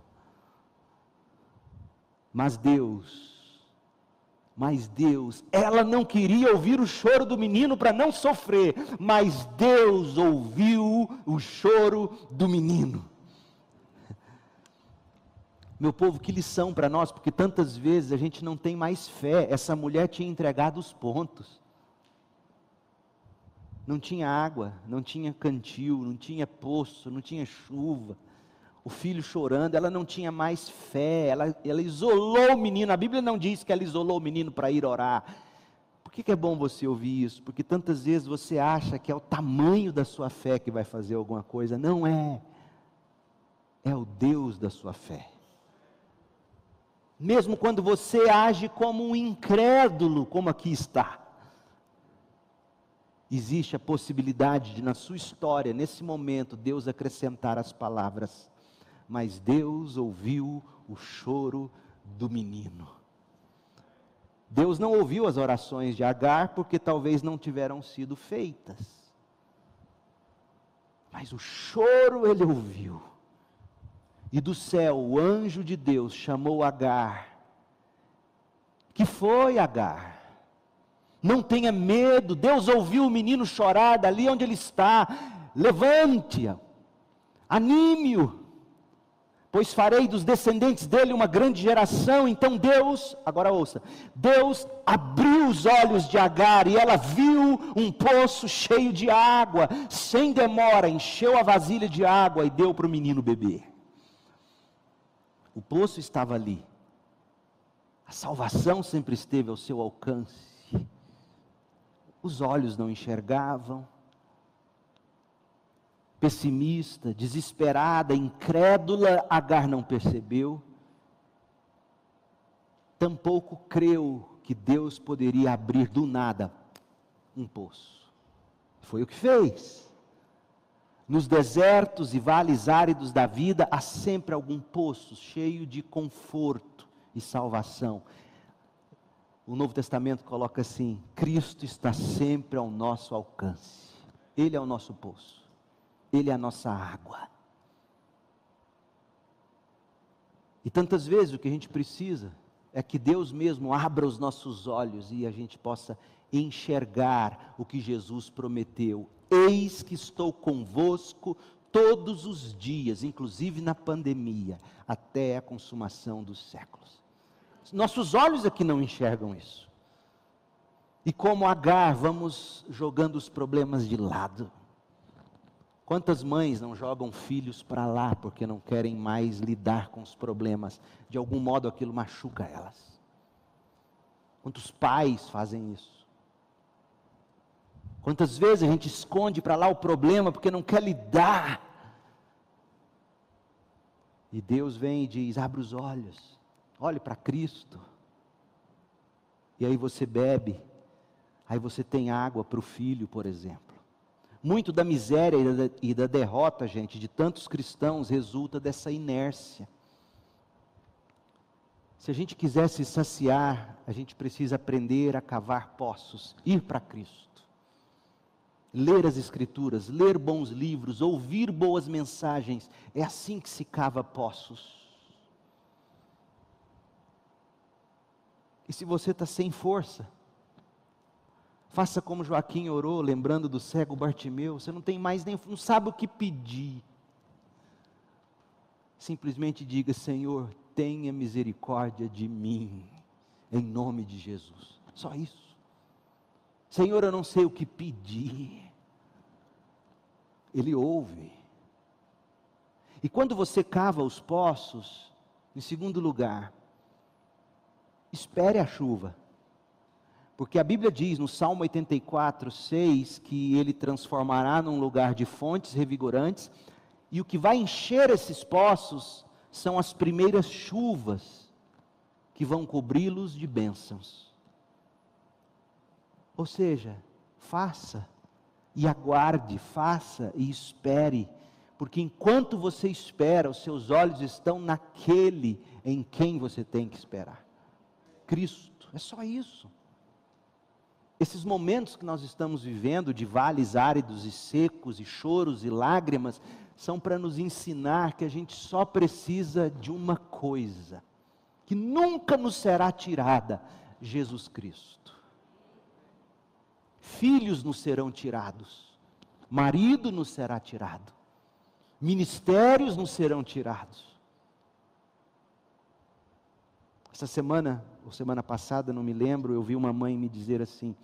Mas Deus mas Deus, ela não queria ouvir o choro do menino para não sofrer, mas Deus ouviu o choro do menino. Meu povo, que lição para nós, porque tantas vezes a gente não tem mais fé. Essa mulher tinha entregado os pontos. Não tinha água, não tinha cantil, não tinha poço, não tinha chuva o filho chorando, ela não tinha mais fé, ela, ela isolou o menino. A Bíblia não diz que ela isolou o menino para ir orar. Por que, que é bom você ouvir isso? Porque tantas vezes você acha que é o tamanho da sua fé que vai fazer alguma coisa. Não é. É o Deus da sua fé. Mesmo quando você age como um incrédulo, como aqui está existe a possibilidade de, na sua história, nesse momento, Deus acrescentar as palavras: mas Deus ouviu o choro do menino. Deus não ouviu as orações de Agar porque talvez não tiveram sido feitas. Mas o choro ele ouviu. E do céu o anjo de Deus chamou Agar. Que foi Agar? Não tenha medo, Deus ouviu o menino chorar dali onde ele está. Levante-a, anime-o, pois farei dos descendentes dele uma grande geração. Então Deus, agora ouça, Deus abriu os olhos de Agar e ela viu um poço cheio de água, sem demora, encheu a vasilha de água e deu para o menino beber. O poço estava ali, a salvação sempre esteve ao seu alcance. Os olhos não enxergavam, pessimista, desesperada, incrédula, Agar não percebeu. Tampouco creu que Deus poderia abrir do nada um poço. Foi o que fez. Nos desertos e vales áridos da vida há sempre algum poço cheio de conforto e salvação. O Novo Testamento coloca assim: Cristo está sempre ao nosso alcance. Ele é o nosso poço. Ele é a nossa água. E tantas vezes o que a gente precisa é que Deus mesmo abra os nossos olhos e a gente possa enxergar o que Jesus prometeu. Eis que estou convosco todos os dias, inclusive na pandemia, até a consumação dos séculos. Nossos olhos aqui não enxergam isso. E como Agar, vamos jogando os problemas de lado. Quantas mães não jogam filhos para lá porque não querem mais lidar com os problemas? De algum modo aquilo machuca elas. Quantos pais fazem isso? Quantas vezes a gente esconde para lá o problema porque não quer lidar? E Deus vem e diz: abre os olhos, olhe para Cristo. E aí você bebe, aí você tem água para o filho, por exemplo. Muito da miséria e da, derrota, gente, de tantos cristãos resulta dessa inércia. Se a gente quiser se saciar, a gente precisa aprender a cavar poços, ir para Cristo. Ler as Escrituras, ler bons livros, ouvir boas mensagens, é assim que se cava poços. E se você está sem força, Faça como Joaquim orou, lembrando do cego Bartimeu. Você não tem mais nem, não sabe o que pedir. Simplesmente diga: Senhor, tenha misericórdia de mim, em nome de Jesus. Só isso. Senhor, eu não sei o que pedir. Ele ouve. E quando você cava os poços, em segundo lugar, espere a chuva. Porque a Bíblia diz no Salmo 84, 6, que ele transformará num lugar de fontes revigorantes, e o que vai encher esses poços são as primeiras chuvas que vão cobri-los de bênçãos. Ou seja, faça e aguarde, faça e espere, porque enquanto você espera, os seus olhos estão naquele em quem você tem que esperar Cristo, é só isso. Esses momentos que nós estamos vivendo de vales áridos e secos, e choros e lágrimas, são para nos ensinar que a gente só precisa de uma coisa, que nunca nos será tirada: Jesus Cristo. Filhos nos serão tirados, marido nos será tirado, ministérios nos serão tirados. Essa semana, ou semana passada, não me lembro, eu vi uma mãe me dizer assim: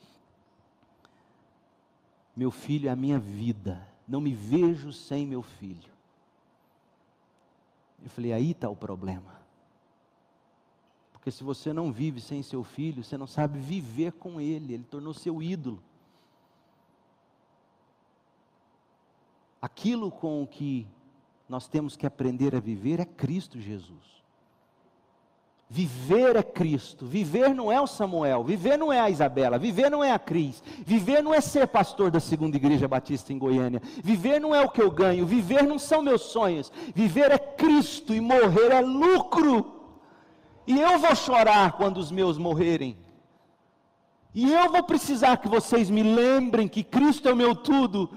Meu filho é a minha vida, não me vejo sem meu filho. Eu falei: aí está o problema. Porque se você não vive sem seu filho, você não sabe viver com ele, ele tornou seu ídolo. Aquilo com o que nós temos que aprender a viver é Cristo Jesus. Viver é Cristo, viver não é o Samuel, viver não é a Isabela, viver não é a Cris, viver não é ser pastor da segunda igreja batista em Goiânia, viver não é o que eu ganho, viver não são meus sonhos, viver é Cristo e morrer é lucro. E eu vou chorar quando os meus morrerem, e eu vou precisar que vocês me lembrem que Cristo é o meu tudo,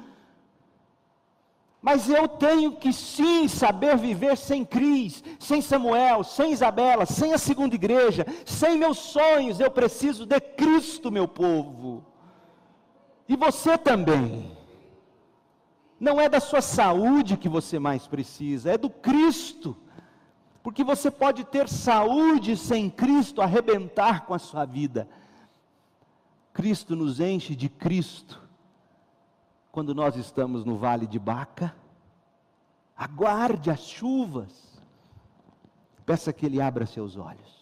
mas eu tenho que sim saber viver sem Cris, sem Samuel, sem Isabela, sem a segunda igreja, sem meus sonhos. Eu preciso de Cristo, meu povo. E você também. Não é da sua saúde que você mais precisa, é do Cristo. Porque você pode ter saúde sem Cristo arrebentar com a sua vida. Cristo nos enche de Cristo quando nós estamos no vale de Baca. Aguarde as chuvas. Peça que Ele abra seus olhos.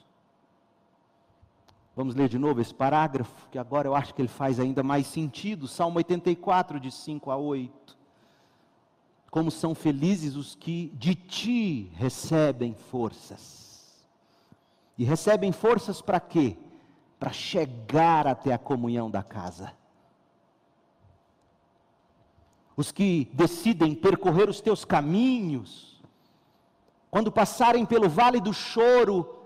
Vamos ler de novo esse parágrafo, que agora eu acho que ele faz ainda mais sentido. Salmo 84, de 5 a 8. Como são felizes os que de ti recebem forças. E recebem forças para quê? Para chegar até a comunhão da casa. Os que decidem percorrer os teus caminhos, quando passarem pelo vale do choro,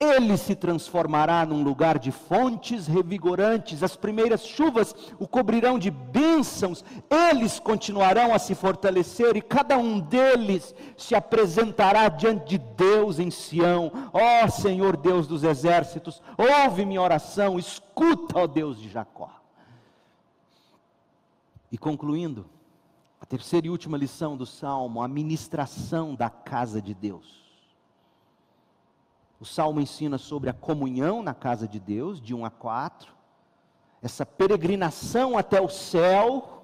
ele se transformará num lugar de fontes revigorantes, as primeiras chuvas o cobrirão de bênçãos, eles continuarão a se fortalecer e cada um deles se apresentará diante de Deus em Sião. Ó oh, Senhor Deus dos exércitos, ouve minha oração, escuta, ó Deus de Jacó. E concluindo, a terceira e última lição do salmo, a ministração da casa de Deus. O salmo ensina sobre a comunhão na casa de Deus, de 1 a 4, essa peregrinação até o céu,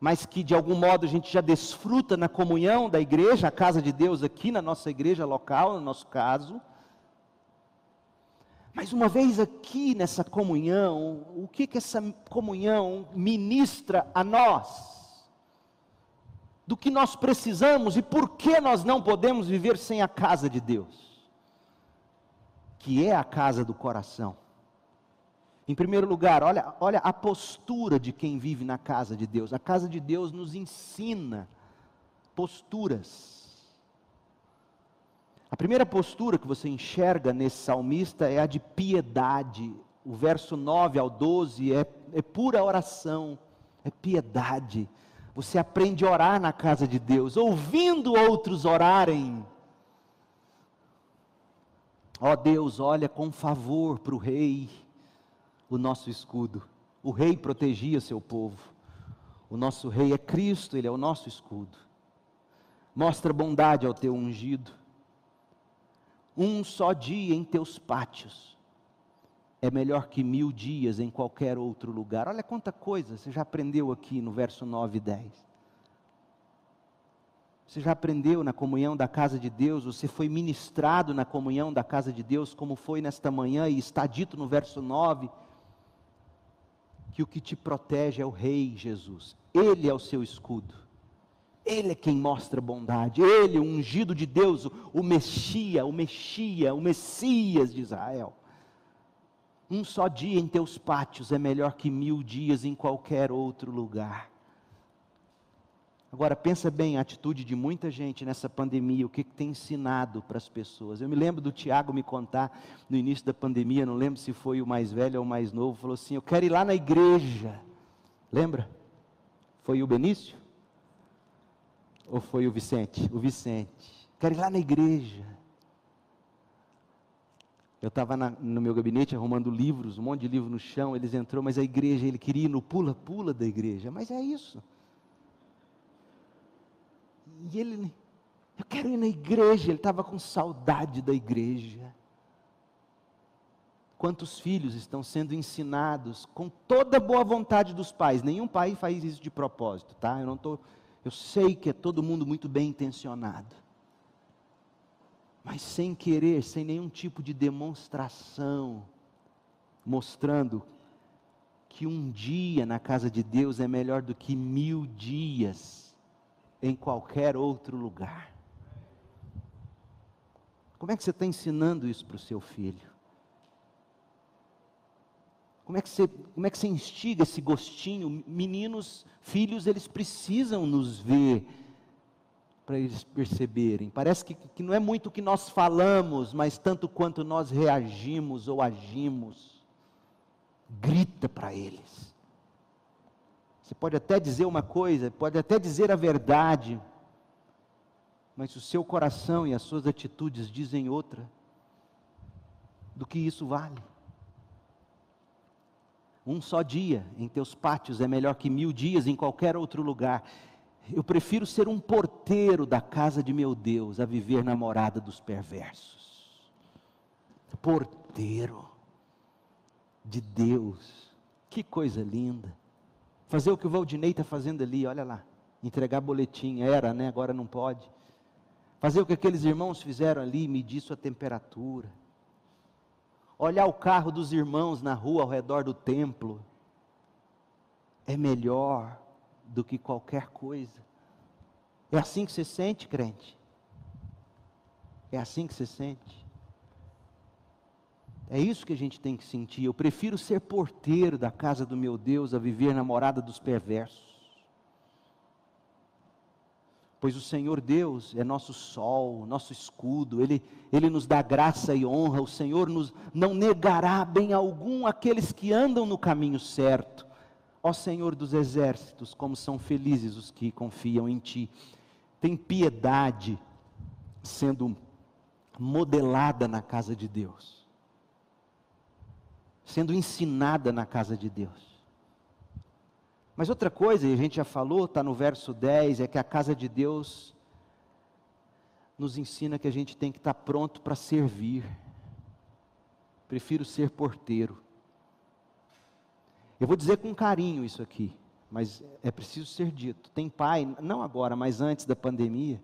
mas que de algum modo a gente já desfruta na comunhão da igreja, a casa de Deus aqui na nossa igreja local, no nosso caso. Mas uma vez aqui nessa comunhão, o que que essa comunhão ministra a nós? Do que nós precisamos e por que nós não podemos viver sem a casa de Deus? que é a casa do coração. Em primeiro lugar, olha, olha a postura de quem vive na casa de Deus. A casa de Deus nos ensina posturas. A primeira postura que você enxerga nesse salmista é a de piedade. O verso 9 ao 12 é, é pura oração, é piedade. Você aprende a orar na casa de Deus, ouvindo outros orarem Ó oh Deus, olha com favor para o rei, o nosso escudo. O rei protegia seu povo. O nosso rei é Cristo, ele é o nosso escudo. Mostra bondade ao teu ungido. Um só dia em teus pátios é melhor que mil dias em qualquer outro lugar. Olha quanta coisa você já aprendeu aqui no verso 9 e 10. Você já aprendeu na comunhão da casa de Deus, você foi ministrado na comunhão da casa de Deus, como foi nesta manhã, e está dito no verso 9, que o que te protege é o Rei Jesus, Ele é o seu escudo, Ele é quem mostra bondade, Ele, o ungido de Deus, o Mexia, o Mexia, o Messias de Israel. Um só dia em teus pátios é melhor que mil dias em qualquer outro lugar. Agora, pensa bem a atitude de muita gente nessa pandemia, o que, que tem ensinado para as pessoas. Eu me lembro do Tiago me contar no início da pandemia, não lembro se foi o mais velho ou o mais novo, falou assim: Eu quero ir lá na igreja. Lembra? Foi o Benício? Ou foi o Vicente? O Vicente. Quero ir lá na igreja. Eu estava no meu gabinete arrumando livros, um monte de livro no chão, eles entrou, mas a igreja, ele queria ir no pula-pula da igreja. Mas é isso. E ele, eu quero ir na igreja, ele estava com saudade da igreja. Quantos filhos estão sendo ensinados com toda boa vontade dos pais? Nenhum pai faz isso de propósito, tá? Eu não tô, eu sei que é todo mundo muito bem intencionado. Mas sem querer, sem nenhum tipo de demonstração, mostrando que um dia na casa de Deus é melhor do que mil dias em qualquer outro lugar. Como é que você está ensinando isso para o seu filho? Como é, que você, como é que você instiga esse gostinho? Meninos, filhos, eles precisam nos ver para eles perceberem. Parece que, que não é muito o que nós falamos, mas tanto quanto nós reagimos ou agimos. Grita para eles. Você pode até dizer uma coisa, pode até dizer a verdade, mas o seu coração e as suas atitudes dizem outra. Do que isso vale? Um só dia em teus pátios é melhor que mil dias em qualquer outro lugar. Eu prefiro ser um porteiro da casa de meu Deus a viver na morada dos perversos. Porteiro de Deus. Que coisa linda. Fazer o que o Valdinei está fazendo ali, olha lá. Entregar boletim. Era, né? Agora não pode. Fazer o que aqueles irmãos fizeram ali, medir sua temperatura. Olhar o carro dos irmãos na rua ao redor do templo. É melhor do que qualquer coisa. É assim que você sente, crente? É assim que você sente? É isso que a gente tem que sentir. Eu prefiro ser porteiro da casa do meu Deus a viver na morada dos perversos. Pois o Senhor Deus é nosso sol, nosso escudo, Ele, Ele nos dá graça e honra. O Senhor nos, não negará bem algum aqueles que andam no caminho certo. Ó Senhor dos exércitos, como são felizes os que confiam em Ti. Tem piedade sendo modelada na casa de Deus, sendo ensinada na casa de Deus. Mas outra coisa, e a gente já falou, está no verso 10, é que a casa de Deus nos ensina que a gente tem que estar tá pronto para servir. Prefiro ser porteiro. Eu vou dizer com carinho isso aqui, mas é preciso ser dito. Tem pai, não agora, mas antes da pandemia,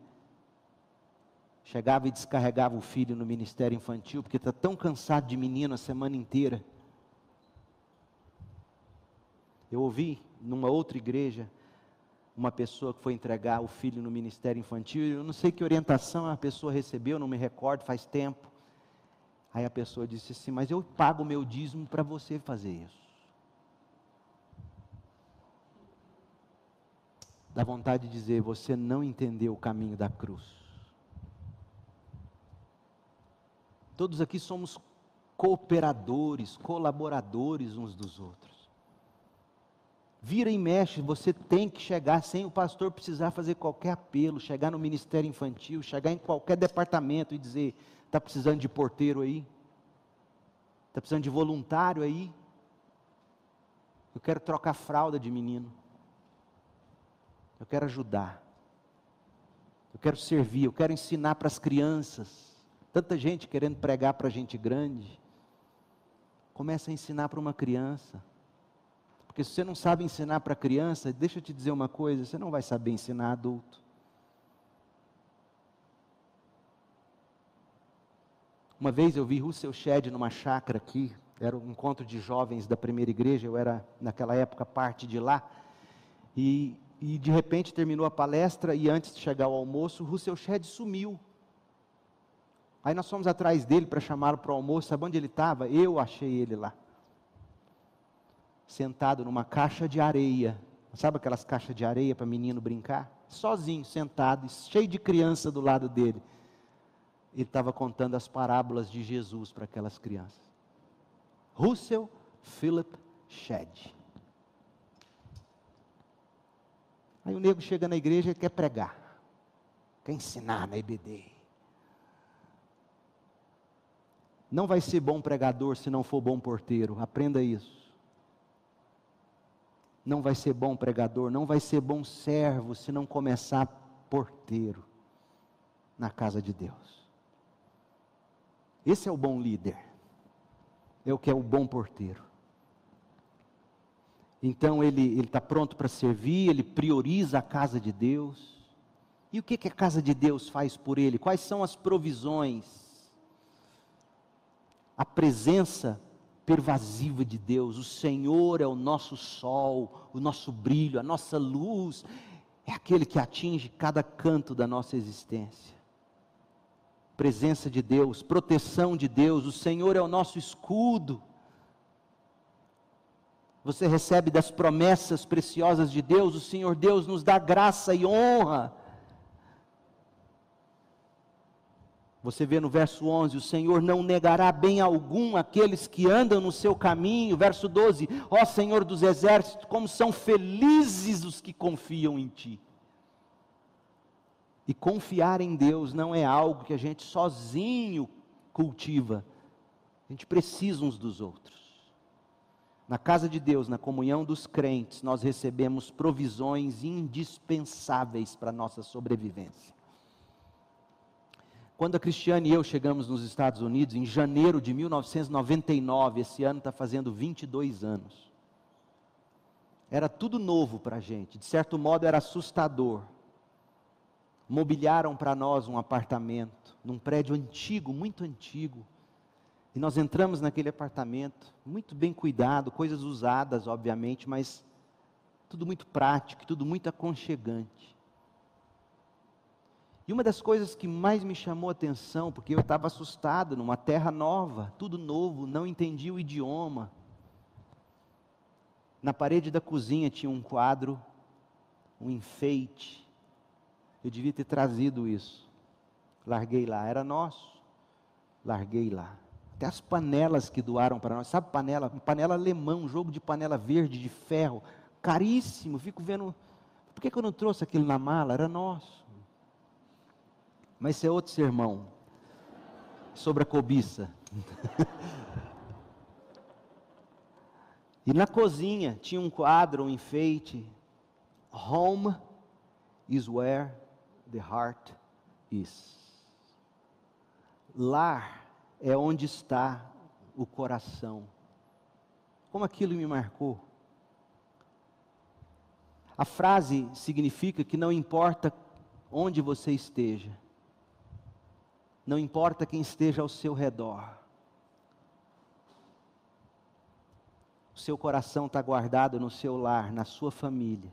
chegava e descarregava o filho no ministério infantil, porque está tão cansado de menino a semana inteira. Eu ouvi numa outra igreja uma pessoa que foi entregar o filho no ministério infantil, eu não sei que orientação a pessoa recebeu, não me recordo, faz tempo. Aí a pessoa disse assim: Mas eu pago o meu dízimo para você fazer isso. dá vontade de dizer: você não entendeu o caminho da cruz. Todos aqui somos cooperadores, colaboradores uns dos outros. Vira e mexe, você tem que chegar sem o pastor precisar fazer qualquer apelo, chegar no ministério infantil, chegar em qualquer departamento e dizer: está precisando de porteiro aí? Está precisando de voluntário aí? Eu quero trocar fralda de menino. Eu quero ajudar. Eu quero servir, eu quero ensinar para as crianças. Tanta gente querendo pregar para gente grande. Começa a ensinar para uma criança. Porque se você não sabe ensinar para criança, deixa eu te dizer uma coisa, você não vai saber ensinar adulto. Uma vez eu vi Russell Shedd numa chácara aqui, era um encontro de jovens da primeira igreja, eu era naquela época parte de lá, e e de repente terminou a palestra e antes de chegar ao almoço, Russell Shedd sumiu. Aí nós fomos atrás dele para chamá-lo para o almoço. Sabe onde ele estava? Eu achei ele lá. Sentado numa caixa de areia. Sabe aquelas caixas de areia para menino brincar? Sozinho, sentado, cheio de criança do lado dele. Ele estava contando as parábolas de Jesus para aquelas crianças. Russell Philip Shedd. Aí o nego chega na igreja e quer pregar, quer ensinar na IBD. Não vai ser bom pregador se não for bom porteiro, aprenda isso. Não vai ser bom pregador, não vai ser bom servo se não começar porteiro na casa de Deus. Esse é o bom líder, é o que é o bom porteiro. Então ele está pronto para servir, ele prioriza a casa de Deus. E o que, que a casa de Deus faz por ele? Quais são as provisões? A presença pervasiva de Deus. O Senhor é o nosso sol, o nosso brilho, a nossa luz. É aquele que atinge cada canto da nossa existência. Presença de Deus, proteção de Deus. O Senhor é o nosso escudo você recebe das promessas preciosas de Deus, o Senhor Deus nos dá graça e honra. Você vê no verso 11: O Senhor não negará bem algum aqueles que andam no seu caminho. Verso 12: Ó Senhor dos exércitos, como são felizes os que confiam em Ti. E confiar em Deus não é algo que a gente sozinho cultiva, a gente precisa uns dos outros. Na casa de Deus, na comunhão dos crentes, nós recebemos provisões indispensáveis para a nossa sobrevivência. Quando a Cristiane e eu chegamos nos Estados Unidos, em janeiro de 1999, esse ano está fazendo 22 anos. Era tudo novo para a gente, de certo modo era assustador. Mobiliaram para nós um apartamento, num prédio antigo, muito antigo. E nós entramos naquele apartamento, muito bem cuidado, coisas usadas, obviamente, mas tudo muito prático, tudo muito aconchegante. E uma das coisas que mais me chamou a atenção, porque eu estava assustado numa terra nova, tudo novo, não entendia o idioma. Na parede da cozinha tinha um quadro, um enfeite. Eu devia ter trazido isso. Larguei lá, era nosso. Larguei lá. Até as panelas que doaram para nós. Sabe panela? Panela alemã, um jogo de panela verde, de ferro. Caríssimo. Fico vendo. Por que, que eu não trouxe aquilo na mala? Era nosso. Mas isso é outro sermão. Sobre a cobiça. E na cozinha tinha um quadro, um enfeite. Home is where the heart is. Lar é onde está o coração. Como aquilo me marcou. A frase significa que não importa onde você esteja, não importa quem esteja ao seu redor, seu coração está guardado no seu lar, na sua família.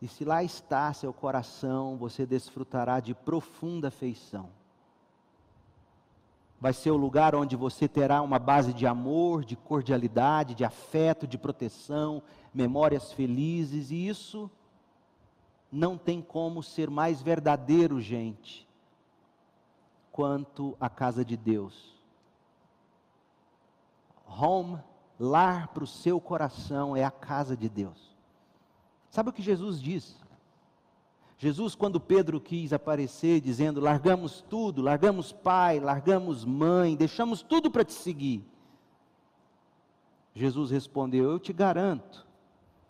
E se lá está seu coração, você desfrutará de profunda afeição. Vai ser o lugar onde você terá uma base de amor, de cordialidade, de afeto, de proteção, memórias felizes, e isso não tem como ser mais verdadeiro, gente, quanto a casa de Deus. Home lar para o seu coração é a casa de Deus. Sabe o que Jesus diz? Jesus, quando Pedro quis aparecer, dizendo: largamos tudo, largamos pai, largamos mãe, deixamos tudo para te seguir. Jesus respondeu: Eu te garanto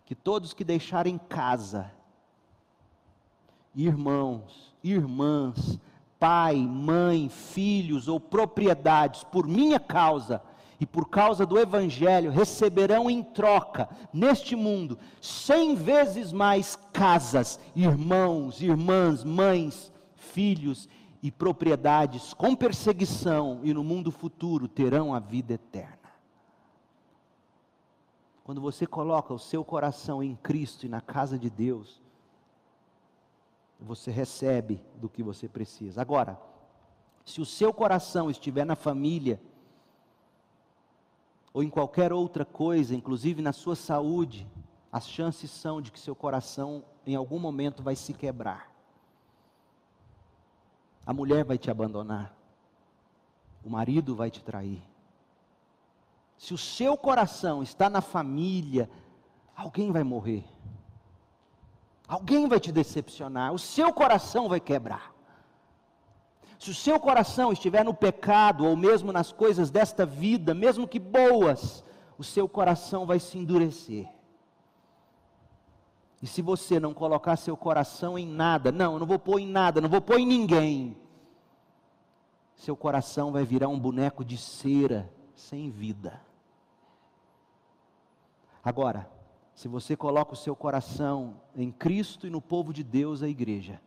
que todos que deixarem casa, irmãos, irmãs, pai, mãe, filhos ou propriedades, por minha causa, e por causa do Evangelho receberão em troca, neste mundo, cem vezes mais casas, irmãos, irmãs, mães, filhos e propriedades com perseguição, e no mundo futuro terão a vida eterna. Quando você coloca o seu coração em Cristo e na casa de Deus, você recebe do que você precisa. Agora, se o seu coração estiver na família, ou em qualquer outra coisa, inclusive na sua saúde, as chances são de que seu coração em algum momento vai se quebrar. A mulher vai te abandonar. O marido vai te trair. Se o seu coração está na família, alguém vai morrer. Alguém vai te decepcionar. O seu coração vai quebrar. Se o seu coração estiver no pecado, ou mesmo nas coisas desta vida, mesmo que boas, o seu coração vai se endurecer. E se você não colocar seu coração em nada, não, eu não vou pôr em nada, não vou pôr em ninguém, seu coração vai virar um boneco de cera, sem vida. Agora, se você coloca o seu coração em Cristo e no povo de Deus, a igreja,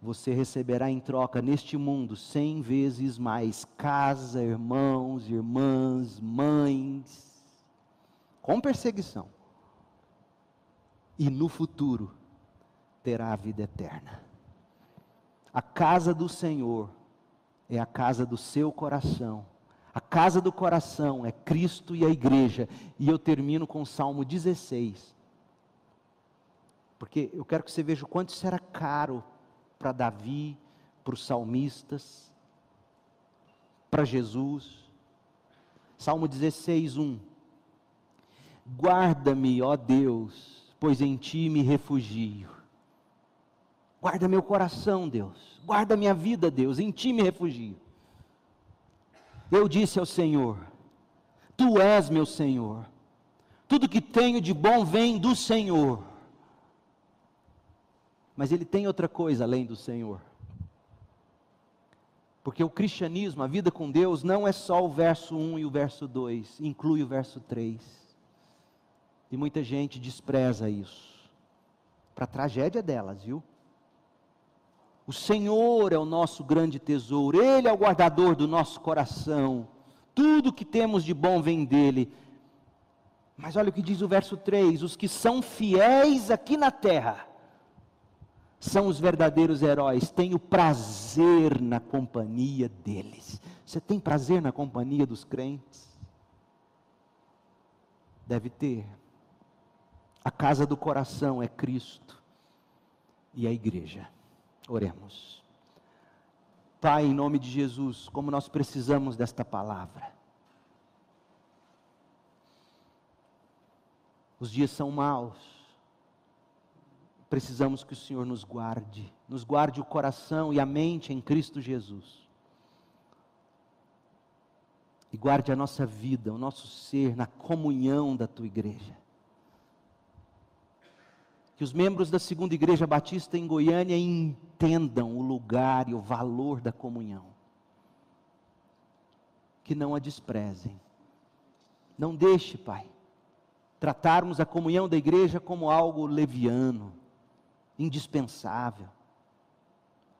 você receberá em troca neste mundo cem vezes mais casa, irmãos, irmãs, mães, com perseguição. E no futuro terá a vida eterna. A casa do Senhor é a casa do seu coração. A casa do coração é Cristo e a igreja. E eu termino com o Salmo 16. Porque eu quero que você veja o quanto isso era caro para Davi, para os salmistas, para Jesus. Salmo 16, 1. Guarda-me, ó Deus, pois em ti me refugio. Guarda meu coração, Deus. Guarda minha vida, Deus, em ti me refugio. Eu disse ao Senhor: Tu és meu Senhor. Tudo que tenho de bom vem do Senhor. Mas ele tem outra coisa além do Senhor. Porque o cristianismo, a vida com Deus, não é só o verso 1 e o verso 2, inclui o verso 3. E muita gente despreza isso. Para a tragédia delas, viu? O Senhor é o nosso grande tesouro, Ele é o guardador do nosso coração. Tudo que temos de bom vem dele. Mas olha o que diz o verso 3: os que são fiéis aqui na terra são os verdadeiros heróis. Tenho prazer na companhia deles. Você tem prazer na companhia dos crentes? Deve ter. A casa do coração é Cristo e a igreja. Oremos. Pai, em nome de Jesus, como nós precisamos desta palavra. Os dias são maus. Precisamos que o Senhor nos guarde, nos guarde o coração e a mente em Cristo Jesus. E guarde a nossa vida, o nosso ser na comunhão da tua igreja que os membros da segunda igreja batista em Goiânia entendam o lugar e o valor da comunhão. Que não a desprezem. Não deixe, Pai, tratarmos a comunhão da igreja como algo leviano, indispensável.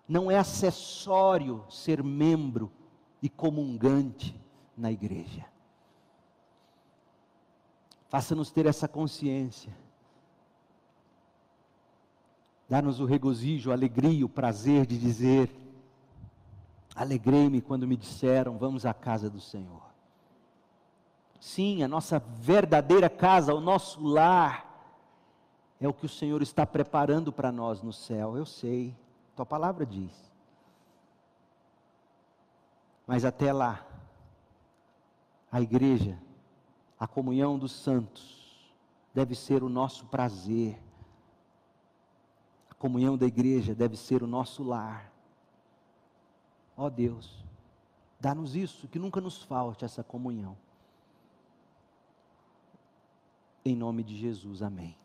Não é acessório ser membro e comungante na igreja. Faça-nos ter essa consciência Dá-nos o regozijo, a alegria, o prazer de dizer: Alegrei-me quando me disseram, vamos à casa do Senhor. Sim, a nossa verdadeira casa, o nosso lar, é o que o Senhor está preparando para nós no céu. Eu sei, tua palavra diz. Mas até lá, a igreja, a comunhão dos santos, deve ser o nosso prazer comunhão da igreja deve ser o nosso lar. Ó oh Deus, dá-nos isso, que nunca nos falte essa comunhão. Em nome de Jesus, amém.